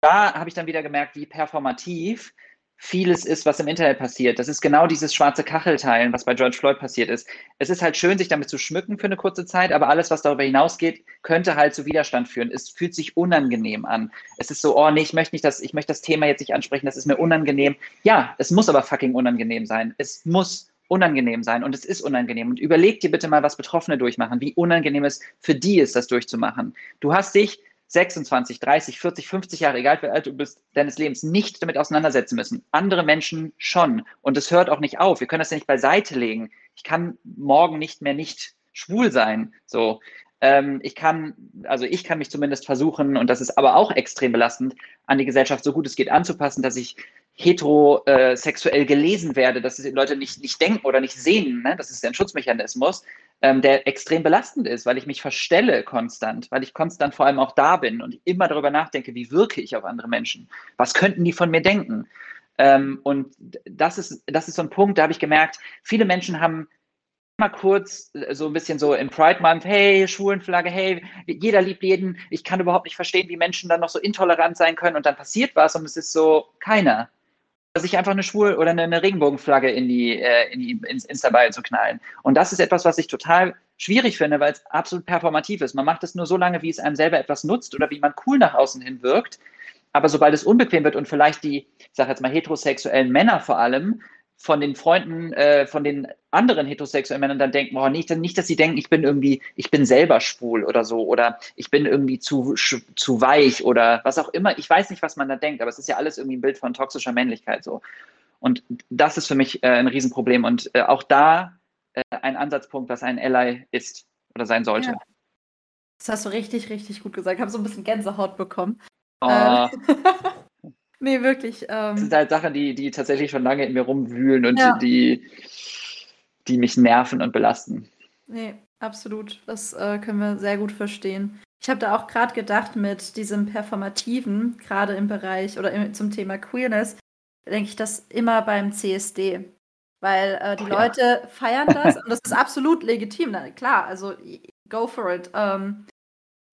da habe ich dann wieder gemerkt, wie performativ vieles ist, was im Internet passiert. Das ist genau dieses schwarze Kachelteilen, was bei George Floyd passiert ist. Es ist halt schön, sich damit zu schmücken für eine kurze Zeit, aber alles, was darüber hinausgeht, könnte halt zu Widerstand führen. Es fühlt sich unangenehm an. Es ist so, oh nee, ich möchte nicht das, ich möchte das Thema jetzt nicht ansprechen, das ist mir unangenehm. Ja, es muss aber fucking unangenehm sein. Es muss unangenehm sein und es ist unangenehm. Und überleg dir bitte mal, was Betroffene durchmachen, wie unangenehm es für die ist, das durchzumachen. Du hast dich 26, 30, 40, 50 Jahre, egal wie alt du bist, deines Lebens nicht damit auseinandersetzen müssen. Andere Menschen schon. Und es hört auch nicht auf. Wir können das ja nicht beiseite legen. Ich kann morgen nicht mehr nicht schwul sein. So. Ähm, ich kann, also ich kann mich zumindest versuchen, und das ist aber auch extrem belastend, an die Gesellschaft so gut es geht anzupassen, dass ich heterosexuell gelesen werde, dass die Leute nicht, nicht denken oder nicht sehen. Ne? Das ist ein Schutzmechanismus, ähm, der extrem belastend ist, weil ich mich verstelle konstant, weil ich konstant vor allem auch da bin und immer darüber nachdenke, wie wirke ich auf andere Menschen? Was könnten die von mir denken? Ähm, und das ist, das ist so ein Punkt, da habe ich gemerkt, viele Menschen haben mal kurz äh, so ein bisschen so im Pride Month, hey, Schwulenflagge, hey, jeder liebt jeden. Ich kann überhaupt nicht verstehen, wie Menschen dann noch so intolerant sein können und dann passiert was und es ist so keiner sich einfach eine Schwul- oder eine, Regenbogenflagge in die, äh, in die ins Insta-Bio zu knallen. Und das ist etwas, was ich total schwierig finde, weil es absolut performativ ist. Man macht es nur so lange, wie es einem selber etwas nutzt oder wie man cool nach außen hin wirkt. Aber sobald es unbequem wird und vielleicht die, ich sage jetzt mal heterosexuellen Männer vor allem, von den Freunden, äh, von den anderen heterosexuellen Männern dann denken, oh, nicht, nicht, dass sie denken, ich bin irgendwie, ich bin selber schwul oder so oder ich bin irgendwie zu, zu weich oder was auch immer. Ich weiß nicht, was man da denkt, aber es ist ja alles irgendwie ein Bild von toxischer Männlichkeit so. Und das ist für mich äh, ein Riesenproblem und äh, auch da äh, ein Ansatzpunkt, was ein Ally ist oder sein sollte. Ja. Das hast du richtig, richtig gut gesagt. Ich habe so ein bisschen Gänsehaut bekommen. Oh. <laughs> Nee, wirklich. Ähm, das sind halt Sachen, die, die tatsächlich schon lange in mir rumwühlen und ja. die, die mich nerven und belasten. Nee, absolut. Das äh, können wir sehr gut verstehen. Ich habe da auch gerade gedacht, mit diesem Performativen, gerade im Bereich oder im, zum Thema Queerness, denke ich das immer beim CSD. Weil äh, die oh, Leute ja. feiern das und das ist absolut legitim. Na, klar, also go for it. Ähm,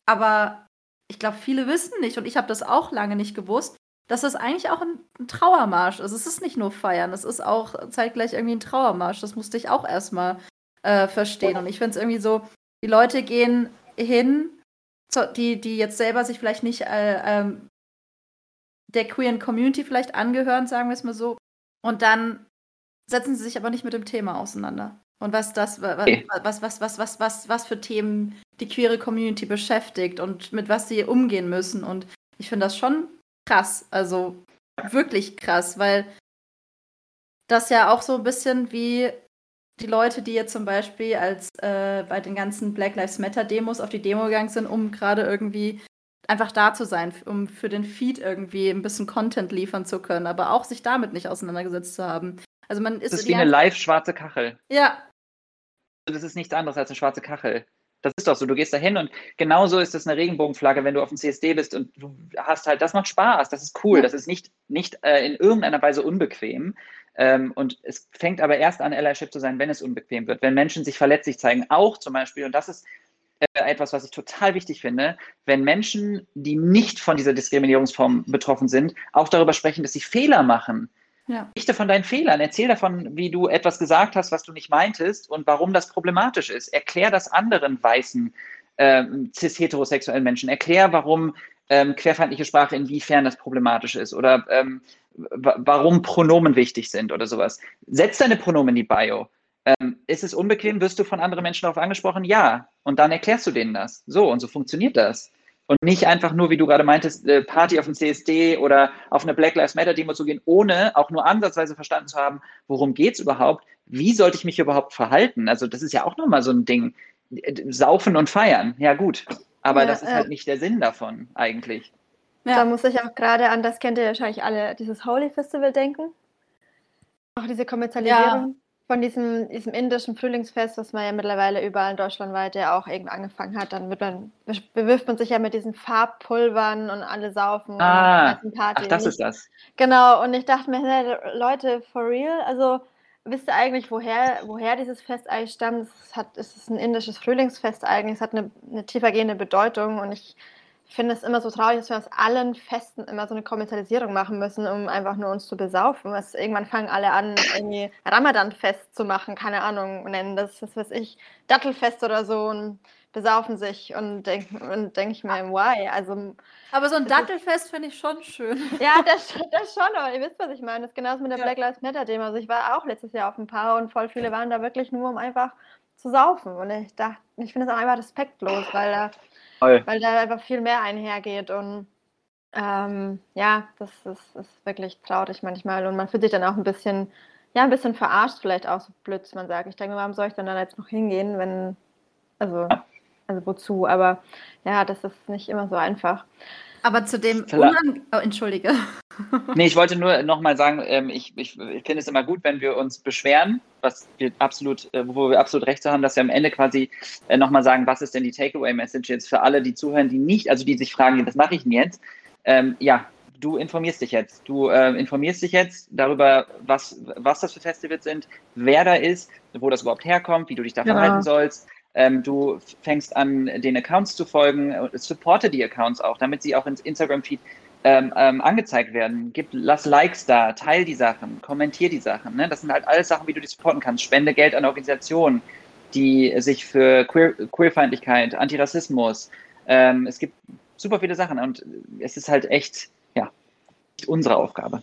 aber ich glaube, viele wissen nicht und ich habe das auch lange nicht gewusst, dass das eigentlich auch ein, Trauermarsch ist. Es ist nicht nur Feiern, es ist auch zeitgleich irgendwie ein Trauermarsch. Das musste ich auch erstmal äh, verstehen. Und ich finde es irgendwie so, die Leute gehen hin, die, die jetzt selber sich vielleicht nicht äh, ähm, der queeren Community vielleicht angehören, sagen wir es mal so. Und dann setzen sie sich aber nicht mit dem Thema auseinander. Und was das, was, was, was, was, was, was, was für Themen die queere Community beschäftigt und mit was sie umgehen müssen. Und ich finde das schon krass. Also wirklich krass, weil das ja auch so ein bisschen wie die Leute, die jetzt zum Beispiel als äh, bei den ganzen Black Lives Matter Demos auf die Demo gegangen sind, um gerade irgendwie einfach da zu sein, um für den Feed irgendwie ein bisschen Content liefern zu können, aber auch sich damit nicht auseinandergesetzt zu haben. Also man ist das ist wie eine live schwarze Kachel. Ja. Das ist nichts anderes als eine schwarze Kachel. Das ist doch so. Du gehst da hin und genauso ist es eine Regenbogenflagge, wenn du auf dem CSD bist und du hast halt, das macht Spaß, das ist cool, das ist nicht, nicht äh, in irgendeiner Weise unbequem. Ähm, und es fängt aber erst an, Allyship zu sein, wenn es unbequem wird, wenn Menschen sich verletzlich zeigen. Auch zum Beispiel, und das ist äh, etwas, was ich total wichtig finde, wenn Menschen, die nicht von dieser Diskriminierungsform betroffen sind, auch darüber sprechen, dass sie Fehler machen ja. Berichte von deinen Fehlern. Erzähl davon, wie du etwas gesagt hast, was du nicht meintest und warum das problematisch ist. Erklär das anderen weißen äh, cis-heterosexuellen Menschen. Erklär, warum ähm, querfeindliche Sprache, inwiefern das problematisch ist oder ähm, warum Pronomen wichtig sind oder sowas. Setz deine Pronomen in die Bio. Ähm, ist es unbequem? Wirst du von anderen Menschen darauf angesprochen? Ja. Und dann erklärst du denen das. So, und so funktioniert das. Und nicht einfach nur, wie du gerade meintest, äh, Party auf dem CSD oder auf eine Black Lives Matter Demo zu gehen, ohne auch nur ansatzweise verstanden zu haben, worum geht es überhaupt? Wie sollte ich mich überhaupt verhalten? Also, das ist ja auch nochmal so ein Ding. Saufen und feiern, ja gut. Aber ja, das ist äh, halt nicht der Sinn davon eigentlich. Ja. Da muss ich auch gerade an, das kennt ihr wahrscheinlich alle, dieses Holy Festival denken. Auch diese Kommerzialisierung. Ja von diesem, diesem indischen Frühlingsfest, das man ja mittlerweile überall in Deutschland weit ja auch irgendwie angefangen hat, dann wird man, bewirft man sich ja mit diesen Farbpulvern und alle saufen ah, und Party. Ach, das ist das. Genau, und ich dachte mir, hey, Leute, for real, also wisst ihr eigentlich, woher, woher dieses Fest eigentlich stammt? Es, hat, es ist ein indisches Frühlingsfest eigentlich, es hat eine, eine tiefergehende Bedeutung und ich ich finde es immer so traurig, dass wir aus allen Festen immer so eine Kommerzialisierung machen müssen, um einfach nur uns zu besaufen. Was, irgendwann fangen alle an, irgendwie Ramadan-Fest zu machen, keine Ahnung, nennen das, das weiß ich, Dattelfest oder so und besaufen sich und denke denk ich mir, why? Also, aber so ein Dattelfest finde ich schon schön. Ja, das, das schon, aber ihr wisst, was ich meine. Das ist genauso mit der ja. Black Lives Matter-Demo. Also ich war auch letztes Jahr auf ein paar und voll viele waren da wirklich nur, um einfach zu saufen. Und ich dachte, ich finde es auch einfach respektlos, weil da Voll. weil da einfach viel mehr einhergeht und ähm, ja, das ist, ist, wirklich traurig manchmal und man fühlt sich dann auch ein bisschen, ja, ein bisschen verarscht vielleicht auch, so blöd man sagt. Ich denke, warum soll ich denn da jetzt noch hingehen, wenn, also, also wozu? Aber ja, das ist nicht immer so einfach. Aber zu dem Unang oh, Entschuldige. <laughs> Nee, ich wollte nur nochmal sagen, ähm, ich, ich, ich finde es immer gut, wenn wir uns beschweren, was wir absolut, äh, wo wir absolut recht haben, dass wir am Ende quasi äh, nochmal sagen, was ist denn die Takeaway-Message jetzt für alle, die zuhören, die nicht, also die sich fragen, was mache ich denn jetzt? Ähm, ja, du informierst dich jetzt. Du äh, informierst dich jetzt darüber, was, was das für Festivals sind, wer da ist, wo das überhaupt herkommt, wie du dich da ja. verhalten sollst. Ähm, du fängst an, den Accounts zu folgen, supporte die Accounts auch, damit sie auch ins Instagram-Feed ähm, ähm, angezeigt werden. Gib, lass Likes da, teil die Sachen, kommentier die Sachen. Ne? Das sind halt alles Sachen, wie du die supporten kannst. Spende Geld an Organisationen, die sich für Queer, Queerfeindlichkeit, Antirassismus, ähm, es gibt super viele Sachen und es ist halt echt, ja, unsere Aufgabe.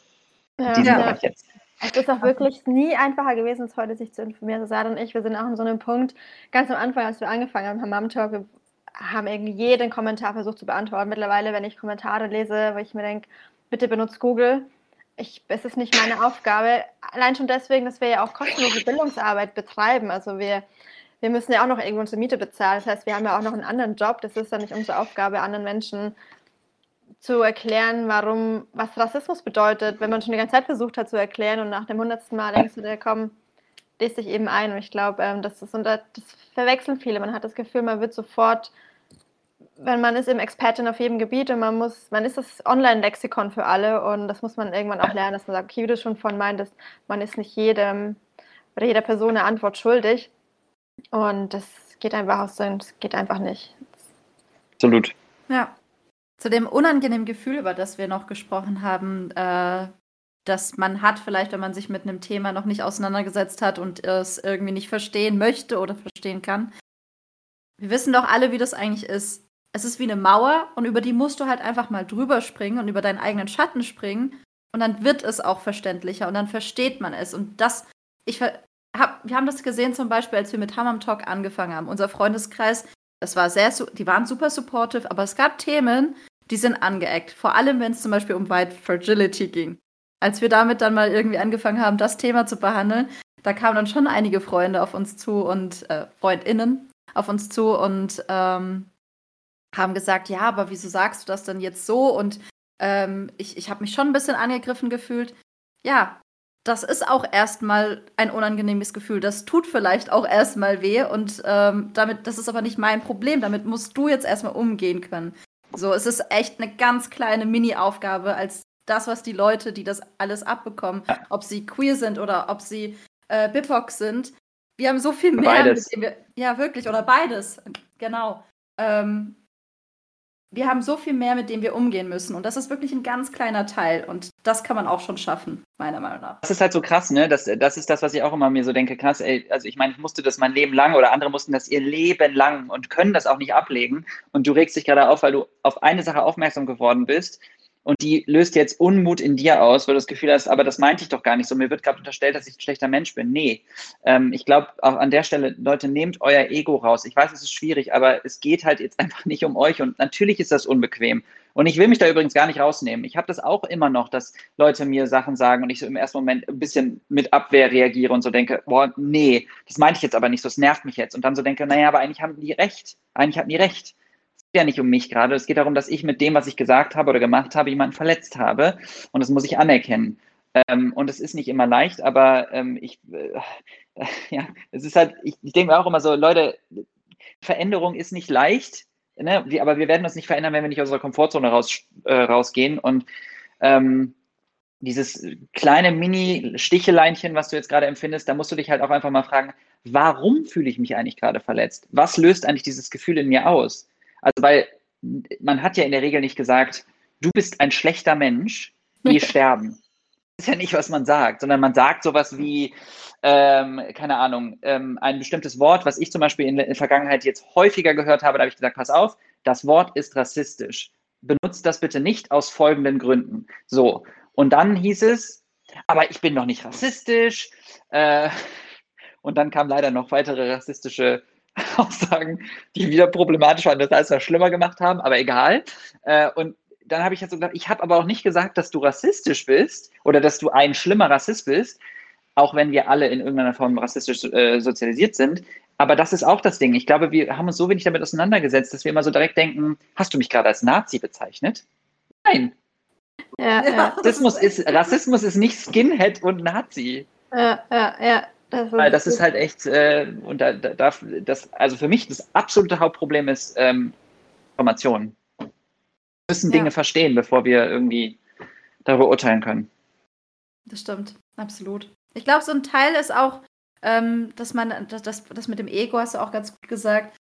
Ja, diesen ja. Bereich jetzt. Es ist auch wirklich nie einfacher gewesen, als heute sich zu informieren. Sarah und ich, wir sind auch in so einem Punkt, ganz am Anfang, als wir angefangen haben, haben Mom Talk, wir haben irgendwie jeden Kommentar versucht zu beantworten. Mittlerweile, wenn ich Kommentare lese, wo ich mir denke, bitte benutzt Google. Ich, es ist nicht meine Aufgabe. Allein schon deswegen, dass wir ja auch kostenlose Bildungsarbeit betreiben. Also wir, wir müssen ja auch noch irgendwo unsere Miete bezahlen. Das heißt, wir haben ja auch noch einen anderen Job. Das ist ja nicht unsere Aufgabe, anderen Menschen zu erklären, warum, was Rassismus bedeutet, wenn man schon die ganze Zeit versucht hat zu erklären und nach dem hundertsten Mal denkst du dir, komm, lest dich eben ein. Und ich glaube, ähm, das ist, und das verwechseln viele. Man hat das Gefühl, man wird sofort, wenn man ist eben Expertin auf jedem Gebiet und man muss, man ist das Online-Lexikon für alle und das muss man irgendwann auch lernen, dass man sagt, okay, wie du schon von meintest, man ist nicht jedem oder jeder Person eine Antwort schuldig. Und das geht einfach aus, das geht einfach nicht. Absolut. Ja. Zu dem unangenehmen Gefühl, über das wir noch gesprochen haben, äh, dass man hat, vielleicht wenn man sich mit einem Thema noch nicht auseinandergesetzt hat und es irgendwie nicht verstehen möchte oder verstehen kann. Wir wissen doch alle, wie das eigentlich ist. Es ist wie eine Mauer und über die musst du halt einfach mal drüber springen und über deinen eigenen Schatten springen und dann wird es auch verständlicher und dann versteht man es. Und das, ich hab, wir haben das gesehen zum Beispiel, als wir mit Hammam Talk angefangen haben. Unser Freundeskreis, das war sehr, die waren super supportive, aber es gab Themen, die sind angeeckt. Vor allem, wenn es zum Beispiel um White Fragility ging. Als wir damit dann mal irgendwie angefangen haben, das Thema zu behandeln, da kamen dann schon einige Freunde auf uns zu und äh, FreundInnen auf uns zu und ähm, haben gesagt, ja, aber wieso sagst du das denn jetzt so? Und ähm, ich, ich habe mich schon ein bisschen angegriffen gefühlt. Ja, das ist auch erstmal ein unangenehmes Gefühl. Das tut vielleicht auch erstmal weh und ähm, damit, das ist aber nicht mein Problem. Damit musst du jetzt erstmal umgehen können. So, es ist echt eine ganz kleine Mini-Aufgabe als das, was die Leute, die das alles abbekommen, ob sie queer sind oder ob sie äh, BIPOC sind. Wir haben so viel mehr. Beides. Wir, ja, wirklich, oder beides. Genau. Ähm, wir haben so viel mehr, mit dem wir umgehen müssen. Und das ist wirklich ein ganz kleiner Teil. Und das kann man auch schon schaffen, meiner Meinung nach. Das ist halt so krass, ne? Das, das ist das, was ich auch immer mir so denke. Krass, ey, also ich meine, ich musste das mein Leben lang oder andere mussten das ihr Leben lang und können das auch nicht ablegen. Und du regst dich gerade auf, weil du auf eine Sache aufmerksam geworden bist, und die löst jetzt Unmut in dir aus, weil du das Gefühl hast, aber das meinte ich doch gar nicht so. Mir wird gerade unterstellt, dass ich ein schlechter Mensch bin. Nee. Ähm, ich glaube, auch an der Stelle, Leute, nehmt euer Ego raus. Ich weiß, es ist schwierig, aber es geht halt jetzt <laughs> einfach nicht um euch und natürlich ist das unbequem. Und ich will mich da übrigens gar nicht rausnehmen. Ich habe das auch immer noch, dass Leute mir Sachen sagen und ich so im ersten Moment ein bisschen mit Abwehr reagiere und so denke, boah, nee, das meinte ich jetzt aber nicht so, es nervt mich jetzt. Und dann so denke, naja, aber eigentlich haben die recht. Eigentlich hatten die recht ja nicht um mich gerade. Es geht darum, dass ich mit dem, was ich gesagt habe oder gemacht habe, jemanden verletzt habe. Und das muss ich anerkennen. Ähm, und es ist nicht immer leicht, aber ähm, ich, äh, <laughs> ja, es ist halt, ich, ich denke mir auch immer so, Leute, Veränderung ist nicht leicht, ne? aber wir werden uns nicht verändern, wenn wir nicht aus unserer Komfortzone raus, äh, rausgehen. Und ähm, dieses kleine Mini-Sticheleinchen, was du jetzt gerade empfindest, da musst du dich halt auch einfach mal fragen, warum fühle ich mich eigentlich gerade verletzt? Was löst eigentlich dieses Gefühl in mir aus? Also, weil man hat ja in der Regel nicht gesagt, du bist ein schlechter Mensch, geh <laughs> sterben. Das ist ja nicht, was man sagt, sondern man sagt sowas wie, ähm, keine Ahnung, ähm, ein bestimmtes Wort, was ich zum Beispiel in der Vergangenheit jetzt häufiger gehört habe, da habe ich gesagt, pass auf, das Wort ist rassistisch. Benutzt das bitte nicht aus folgenden Gründen. So. Und dann hieß es, aber ich bin noch nicht rassistisch. Äh, <laughs> und dann kamen leider noch weitere rassistische <laughs> Aussagen, die wieder problematisch waren, das alles noch schlimmer gemacht haben, aber egal. Äh, und dann habe ich jetzt so gedacht, ich habe aber auch nicht gesagt, dass du rassistisch bist oder dass du ein schlimmer Rassist bist, auch wenn wir alle in irgendeiner Form rassistisch äh, sozialisiert sind. Aber das ist auch das Ding. Ich glaube, wir haben uns so wenig damit auseinandergesetzt, dass wir immer so direkt denken, hast du mich gerade als Nazi bezeichnet? Nein. Ja, ja. Rassismus, ist, Rassismus ist nicht Skinhead und Nazi. Ja, ja, ja. Das ist, das ist halt echt, äh, und da, da darf das, also für mich das absolute Hauptproblem ist ähm, Informationen. Wir müssen Dinge ja. verstehen, bevor wir irgendwie darüber urteilen können. Das stimmt, absolut. Ich glaube, so ein Teil ist auch, ähm, dass man, das, das, das mit dem Ego hast du auch ganz gut gesagt,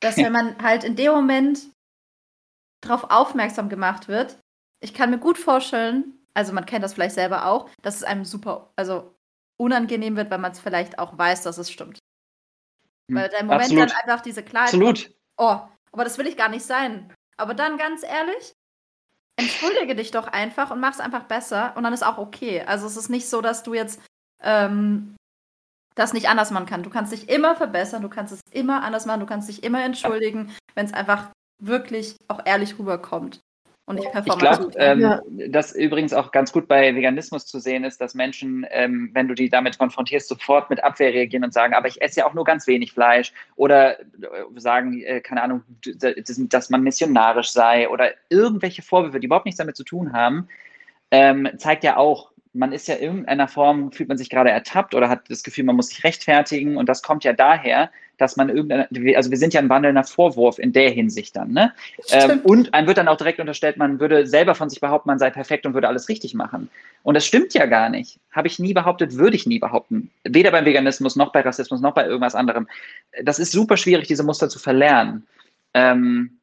dass <laughs> wenn man halt in dem Moment darauf aufmerksam gemacht wird, ich kann mir gut vorstellen, also man kennt das vielleicht selber auch, dass es einem super, also unangenehm wird, weil man es vielleicht auch weiß, dass es stimmt. Hm, weil der Moment Absolut. dann einfach diese Klarheit. Absolut. Kommt, oh, aber das will ich gar nicht sein. Aber dann ganz ehrlich, entschuldige dich doch einfach und mach es einfach besser und dann ist auch okay. Also es ist nicht so, dass du jetzt ähm, das nicht anders machen kannst. Du kannst dich immer verbessern, du kannst es immer anders machen, du kannst dich immer entschuldigen, wenn es einfach wirklich auch ehrlich rüberkommt und nicht performativ. Ich glaube, ähm, ja. dass übrigens auch ganz gut bei Veganismus zu sehen ist, dass Menschen, ähm, wenn du die damit konfrontierst, sofort mit Abwehr reagieren und sagen, aber ich esse ja auch nur ganz wenig Fleisch oder äh, sagen, äh, keine Ahnung, dass man missionarisch sei oder irgendwelche Vorwürfe, die überhaupt nichts damit zu tun haben, ähm, zeigt ja auch, man ist ja in irgendeiner Form, fühlt man sich gerade ertappt oder hat das Gefühl, man muss sich rechtfertigen und das kommt ja daher, dass man irgendeine, also wir sind ja ein wandelnder Vorwurf in der Hinsicht dann, ne? Ähm, und einem wird dann auch direkt unterstellt, man würde selber von sich behaupten, man sei perfekt und würde alles richtig machen. Und das stimmt ja gar nicht. Habe ich nie behauptet, würde ich nie behaupten. Weder beim Veganismus noch bei Rassismus noch bei irgendwas anderem. Das ist super schwierig, diese Muster zu verlernen. Ähm,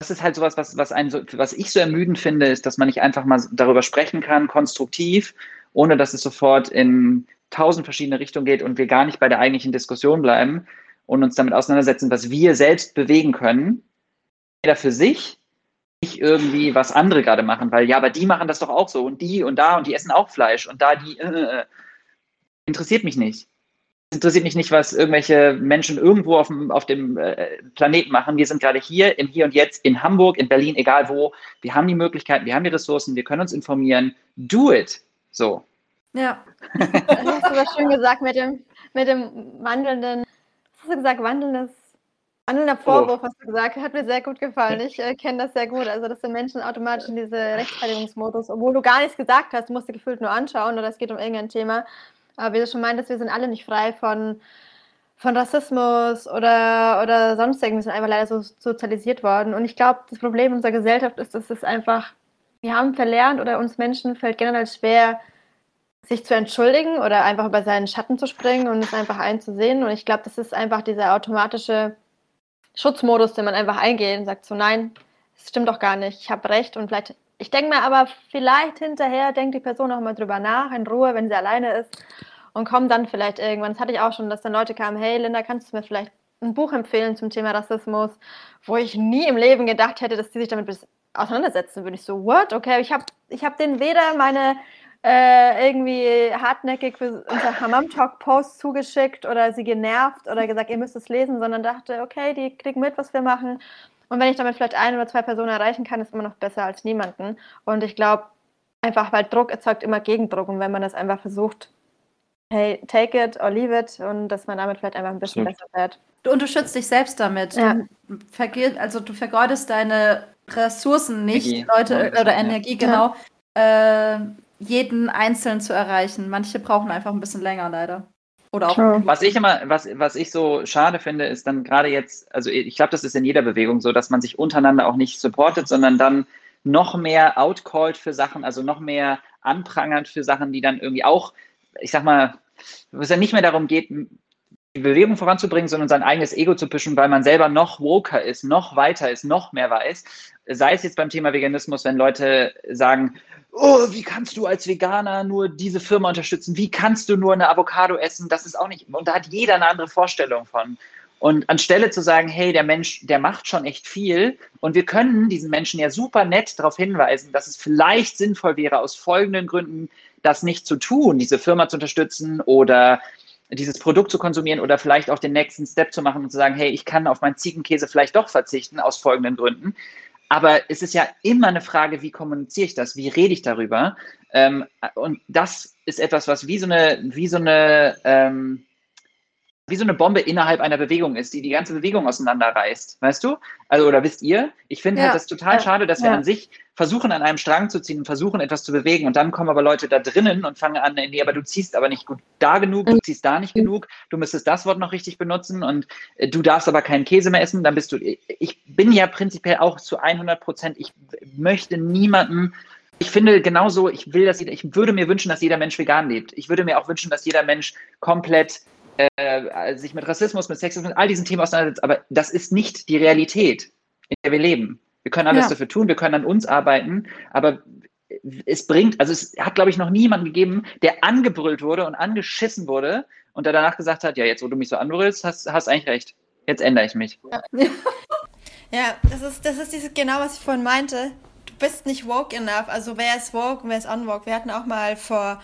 das ist halt sowas, was, was, einen so, was ich so ermüdend finde, ist, dass man nicht einfach mal darüber sprechen kann, konstruktiv, ohne dass es sofort in tausend verschiedene Richtungen geht und wir gar nicht bei der eigentlichen Diskussion bleiben und uns damit auseinandersetzen, was wir selbst bewegen können. Jeder für sich, nicht irgendwie, was andere gerade machen, weil ja, aber die machen das doch auch so und die und da und die essen auch Fleisch und da die, äh, äh, äh. interessiert mich nicht interessiert mich nicht, was irgendwelche Menschen irgendwo auf dem, auf dem äh, Planeten machen. Wir sind gerade hier, im Hier und Jetzt, in Hamburg, in Berlin, egal wo. Wir haben die Möglichkeiten, wir haben die Ressourcen, wir können uns informieren. Do it. So. Ja. <laughs> Das hast du das schön gesagt mit dem, mit dem wandelnden, hast du gesagt, wandelndes, wandelnder Vorwurf, hast du gesagt. Hat mir sehr gut gefallen. Ich äh, kenne das sehr gut. Also, dass die Menschen automatisch in diese Rechtfertigungsmodus, obwohl du gar nichts gesagt hast, musst du gefühlt nur anschauen oder es geht um irgendein Thema aber wie du schon meintest, wir sind alle nicht frei von, von Rassismus oder, oder sonst irgendwie. Wir sind einfach leider so sozialisiert worden. Und ich glaube, das Problem unserer Gesellschaft ist, dass es einfach, wir haben verlernt oder uns Menschen fällt generell schwer, sich zu entschuldigen oder einfach über seinen Schatten zu springen und es einfach einzusehen. Und ich glaube, das ist einfach dieser automatische Schutzmodus, den man einfach eingeht und sagt so, nein, das stimmt doch gar nicht, ich habe recht und vielleicht, ich denke mir aber, vielleicht hinterher denkt die Person auch mal drüber nach, in Ruhe, wenn sie alleine ist und kommt dann vielleicht irgendwann, das hatte ich auch schon, dass dann Leute kamen, hey Linda, kannst du mir vielleicht ein Buch empfehlen zum Thema Rassismus, wo ich nie im Leben gedacht hätte, dass die sich damit auseinandersetzen würde. Ich so, what? Okay, ich habe ich hab denen weder meine äh, irgendwie hartnäckig für unser Hammam Talk Post zugeschickt oder sie genervt oder gesagt, ihr müsst es lesen, sondern dachte, okay, die kriegen mit, was wir machen. Und wenn ich damit vielleicht ein oder zwei Personen erreichen kann, ist immer noch besser als niemanden. Und ich glaube, einfach weil Druck erzeugt immer Gegendruck. Und wenn man das einfach versucht, hey, take it or leave it und dass man damit vielleicht einfach ein bisschen Absolut. besser wird. Du unterstützt dich selbst damit. Ja. Du also du vergeudest deine Ressourcen nicht, Energie. Leute oder Energie, genau, ja. äh, jeden einzeln zu erreichen. Manche brauchen einfach ein bisschen länger, leider. Oder auch. Was ich immer, was, was ich so schade finde, ist dann gerade jetzt, also ich glaube, das ist in jeder Bewegung so, dass man sich untereinander auch nicht supportet, sondern dann noch mehr outcallt für Sachen, also noch mehr anprangert für Sachen, die dann irgendwie auch, ich sag mal, wo es ja nicht mehr darum geht, die Bewegung voranzubringen, sondern sein eigenes Ego zu pushen, weil man selber noch woker ist, noch weiter ist, noch mehr weiß. Sei es jetzt beim Thema Veganismus, wenn Leute sagen, oh, wie kannst du als Veganer nur diese Firma unterstützen? Wie kannst du nur eine Avocado essen? Das ist auch nicht, und da hat jeder eine andere Vorstellung von. Und anstelle zu sagen, hey, der Mensch, der macht schon echt viel und wir können diesen Menschen ja super nett darauf hinweisen, dass es vielleicht sinnvoll wäre, aus folgenden Gründen das nicht zu tun, diese Firma zu unterstützen oder dieses Produkt zu konsumieren oder vielleicht auch den nächsten Step zu machen und zu sagen, hey, ich kann auf meinen Ziegenkäse vielleicht doch verzichten aus folgenden Gründen. Aber es ist ja immer eine Frage, wie kommuniziere ich das? Wie rede ich darüber? Ähm, und das ist etwas, was wie so eine, wie so eine, ähm, wie so eine Bombe innerhalb einer Bewegung ist, die die ganze Bewegung auseinanderreißt, weißt du? Also, oder wisst ihr? Ich finde halt ja. halt das total schade, dass ja. wir an sich versuchen, an einem Strang zu ziehen und versuchen, etwas zu bewegen und dann kommen aber Leute da drinnen und fangen an, nee, aber du ziehst aber nicht gut da genug, du mhm. ziehst da nicht genug, du müsstest das Wort noch richtig benutzen und äh, du darfst aber keinen Käse mehr essen, dann bist du, ich bin ja prinzipiell auch zu 100 Prozent, ich möchte niemanden ich finde genauso, ich will, dass ich würde mir wünschen, dass jeder Mensch vegan lebt. Ich würde mir auch wünschen, dass jeder Mensch komplett äh, sich mit Rassismus, mit Sexismus, mit all diesen Themen auseinandersetzt. Aber das ist nicht die Realität, in der wir leben. Wir können alles ja. dafür tun, wir können an uns arbeiten, aber es bringt, also es hat, glaube ich, noch niemanden gegeben, der angebrüllt wurde und angeschissen wurde und der danach gesagt hat, ja, jetzt, wo du mich so anbrüllst, hast, hast eigentlich recht. Jetzt ändere ich mich. Ja, <laughs> ja das ist, das ist dieses, genau, was ich vorhin meinte. Du bist nicht woke enough. Also wer ist woke und wer ist unwoke? Wir hatten auch mal vor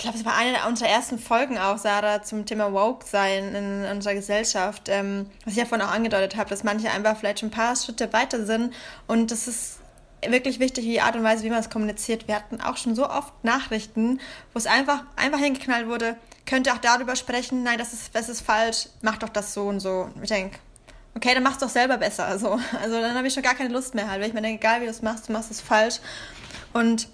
ich glaube, es war eine unserer ersten Folgen auch, Sarah, zum Thema Woke sein in unserer Gesellschaft, ähm, was ich ja vorhin auch angedeutet habe, dass manche einfach vielleicht schon ein paar Schritte weiter sind und das ist wirklich wichtig, die Art und Weise, wie man es kommuniziert. Wir hatten auch schon so oft Nachrichten, wo es einfach, einfach hingeknallt wurde, könnte auch darüber sprechen, nein, das ist, das ist falsch, mach doch das so und so. Ich denke, okay, dann mach's doch selber besser. Also, also dann habe ich schon gar keine Lust mehr halt, weil ich mir denke, egal wie du es machst, du machst es falsch. Und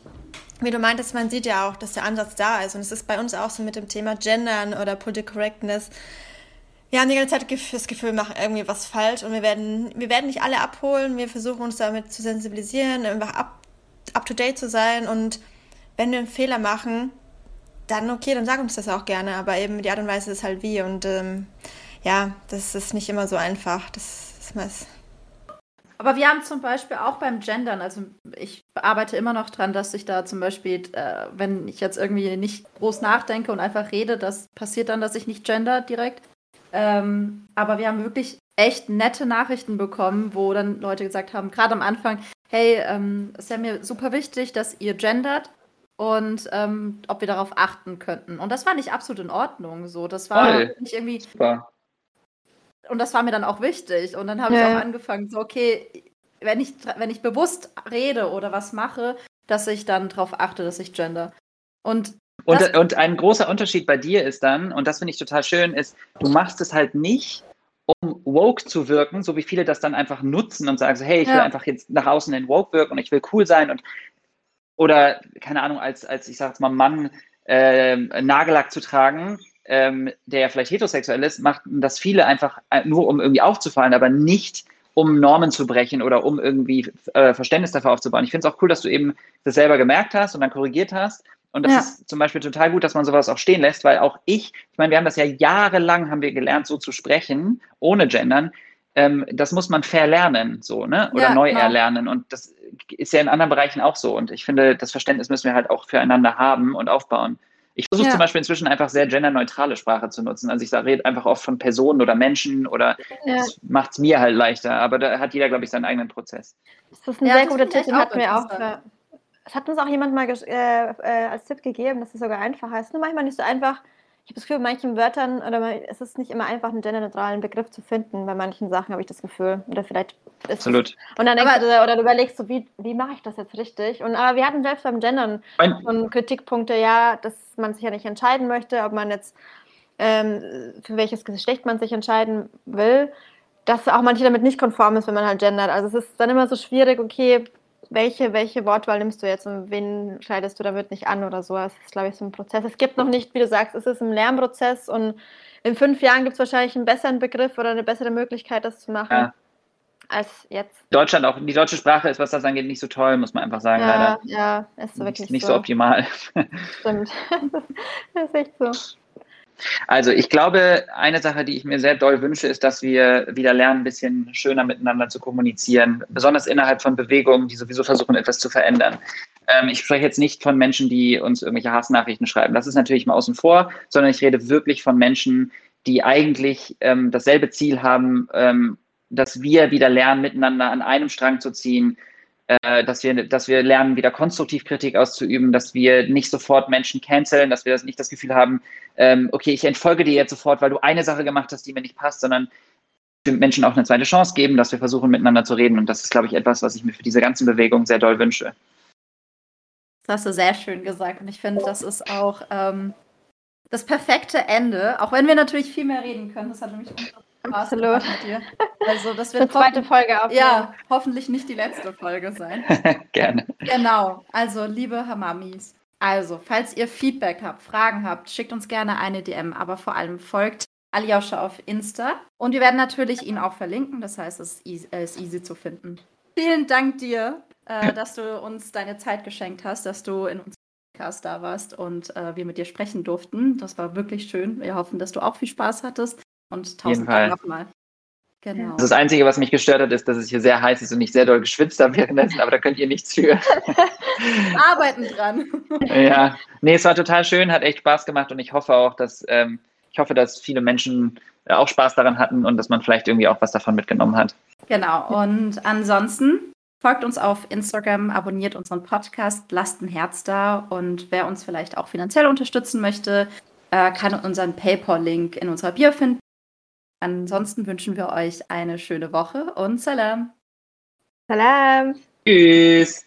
wie du meintest, man sieht ja auch, dass der Ansatz da ist. Und es ist bei uns auch so mit dem Thema Gendern oder Political Correctness. Wir haben die ganze Zeit das Gefühl, wir machen irgendwie was falsch und wir werden, wir werden nicht alle abholen. Wir versuchen uns damit zu sensibilisieren, einfach up, up to date zu sein. Und wenn wir einen Fehler machen, dann okay, dann sag uns das auch gerne. Aber eben die Art und Weise ist halt wie. Und ähm, ja, das ist nicht immer so einfach. Das, ist aber wir haben zum Beispiel auch beim Gendern, also ich arbeite immer noch dran, dass ich da zum Beispiel, äh, wenn ich jetzt irgendwie nicht groß nachdenke und einfach rede, das passiert dann, dass ich nicht gender direkt. Ähm, aber wir haben wirklich echt nette Nachrichten bekommen, wo dann Leute gesagt haben, gerade am Anfang, hey, ähm, ist ja mir super wichtig, dass ihr gendert und ähm, ob wir darauf achten könnten. Und das war nicht absolut in Ordnung. So, das war Voll. nicht irgendwie. Super und das war mir dann auch wichtig. Und dann habe ja. ich auch angefangen, so, okay, wenn ich, wenn ich bewusst rede oder was mache, dass ich dann darauf achte, dass ich gender. Und, und, und ein großer Unterschied bei dir ist dann, und das finde ich total schön, ist, du machst es halt nicht, um woke zu wirken, so wie viele das dann einfach nutzen und sagen so, hey, ich will einfach jetzt nach außen in woke wirken und ich will cool sein und oder, keine Ahnung, als, als ich sag jetzt mal Mann äh, Nagellack zu tragen, ähm, der vielleicht heterosexuell ist, macht das viele einfach äh, nur, um irgendwie aufzufallen, aber nicht, um Normen zu brechen oder um irgendwie äh, Verständnis dafür aufzubauen. Ich finde es auch cool, dass du eben das selber gemerkt hast und dann korrigiert hast. Und das ja. ist zum Beispiel total gut, dass man sowas auch stehen lässt, weil auch ich, ich meine, wir haben das ja jahrelang, haben wir gelernt, so zu sprechen, ohne Gendern. ähm, das muss man verlernen, so, ne? Oder Ja, neu genau. erlernen. Und das ist ja in anderen Bereichen auch so. Und ich finde, das Verständnis müssen wir halt auch füreinander haben und aufbauen. Ich versuche Ja. zum Beispiel inzwischen einfach sehr genderneutrale Sprache zu nutzen. Also ich rede einfach oft von Personen oder Menschen oder Ja. das macht es mir halt leichter. Aber da hat jeder, glaube ich, seinen eigenen Prozess. Das ist ein Ja, sehr guter Tipp, den auch hat mir auch. Äh, es hat uns auch jemand mal äh, äh, als Tipp gegeben, dass es sogar einfacher ist. Nur manchmal nicht so einfach. Ich habe das Gefühl, bei manchen Wörtern oder es ist nicht immer einfach, einen genderneutralen Begriff zu finden. Bei manchen Sachen habe ich das Gefühl. Oder vielleicht Absolut. Und dann denkst Aber- du, oder du überlegst so, wie, wie mache ich das jetzt richtig? Und aber wir hatten selbst beim Gendern Mein- schon Kritikpunkte, ja, dass man sich ja nicht entscheiden möchte, ob man jetzt ähm, für welches Geschlecht man sich entscheiden will, dass auch manche damit nicht konform ist, wenn man halt gendert. Also es ist dann immer so schwierig, okay, welche, welche Wortwahl nimmst du jetzt und wen scheidest du damit nicht an oder so. Das ist, glaube ich, so ein Prozess. Es gibt noch nicht, wie du sagst, es ist ein Lernprozess und in fünf Jahren gibt es wahrscheinlich einen besseren Begriff oder eine bessere Möglichkeit, das zu machen, Ja. Als jetzt. Deutschland auch, die deutsche Sprache ist, was das angeht, nicht so toll, muss man einfach sagen, Ja, leider. ja, ist so Nicht, wirklich nicht so optimal. Stimmt. <laughs> das ist echt so. Also ich glaube, eine Sache, die ich mir sehr doll wünsche, ist, dass wir wieder lernen, ein bisschen schöner miteinander zu kommunizieren, besonders innerhalb von Bewegungen, die sowieso versuchen, etwas zu verändern. Ähm, ich spreche jetzt nicht von Menschen, die uns irgendwelche Hassnachrichten schreiben. Das ist natürlich mal außen vor, sondern ich rede wirklich von Menschen, die eigentlich ähm, dasselbe Ziel haben, ähm, dass wir wieder lernen, miteinander an einem Strang zu ziehen, äh, dass, wir, dass wir lernen, wieder konstruktiv Kritik auszuüben, dass wir nicht sofort Menschen canceln, dass wir das nicht das Gefühl haben, ähm, okay, ich entfolge dir jetzt sofort, weil du eine Sache gemacht hast, die mir nicht passt, sondern Menschen auch eine zweite Chance geben, dass wir versuchen, miteinander zu reden. Und das ist, glaube ich, etwas, was ich mir für diese ganze Bewegung sehr doll wünsche. Das hast du sehr schön gesagt. Und ich finde, das ist auch ähm, das perfekte Ende. Auch wenn wir natürlich viel mehr reden können. Das hat nämlich unglaublich Spaß Absolut. mit dir. Also, das wird zweite Folge aufnehmen. ja, hoffentlich nicht die letzte Folge sein. <laughs> Gerne. Genau. Also, liebe Hamamis. Also, falls ihr Feedback habt, Fragen habt, schickt uns gerne eine DM, aber vor allem folgt Aljoscha auf Insta. Und wir werden natürlich ihn auch verlinken, das heißt, es ist easy, äh, ist easy zu finden. Vielen Dank dir, äh, dass du uns deine Zeit geschenkt hast, dass du in unserem Podcast da warst und äh, wir mit dir sprechen durften. Das war wirklich schön. Wir hoffen, dass du auch viel Spaß hattest und tausend. Dank nochmal. Genau. Das, das Einzige, was mich gestört hat, ist, dass es hier sehr heiß ist und ich sehr doll geschwitzt habe währenddessen, aber da könnt ihr nichts für. <laughs> Arbeiten dran. ja, nee, es war total schön, hat echt Spaß gemacht und ich hoffe auch, dass ähm, ich hoffe, dass viele Menschen äh, auch Spaß daran hatten und dass man vielleicht irgendwie auch was davon mitgenommen hat. Genau. Und ansonsten folgt uns auf Instagram, abonniert unseren Podcast, lasst ein Herz da und wer uns vielleicht auch finanziell unterstützen möchte, äh, kann unseren PayPal-Link in unserer Bio finden. Ansonsten wünschen wir euch eine schöne Woche und Salam. Salam. Tschüss!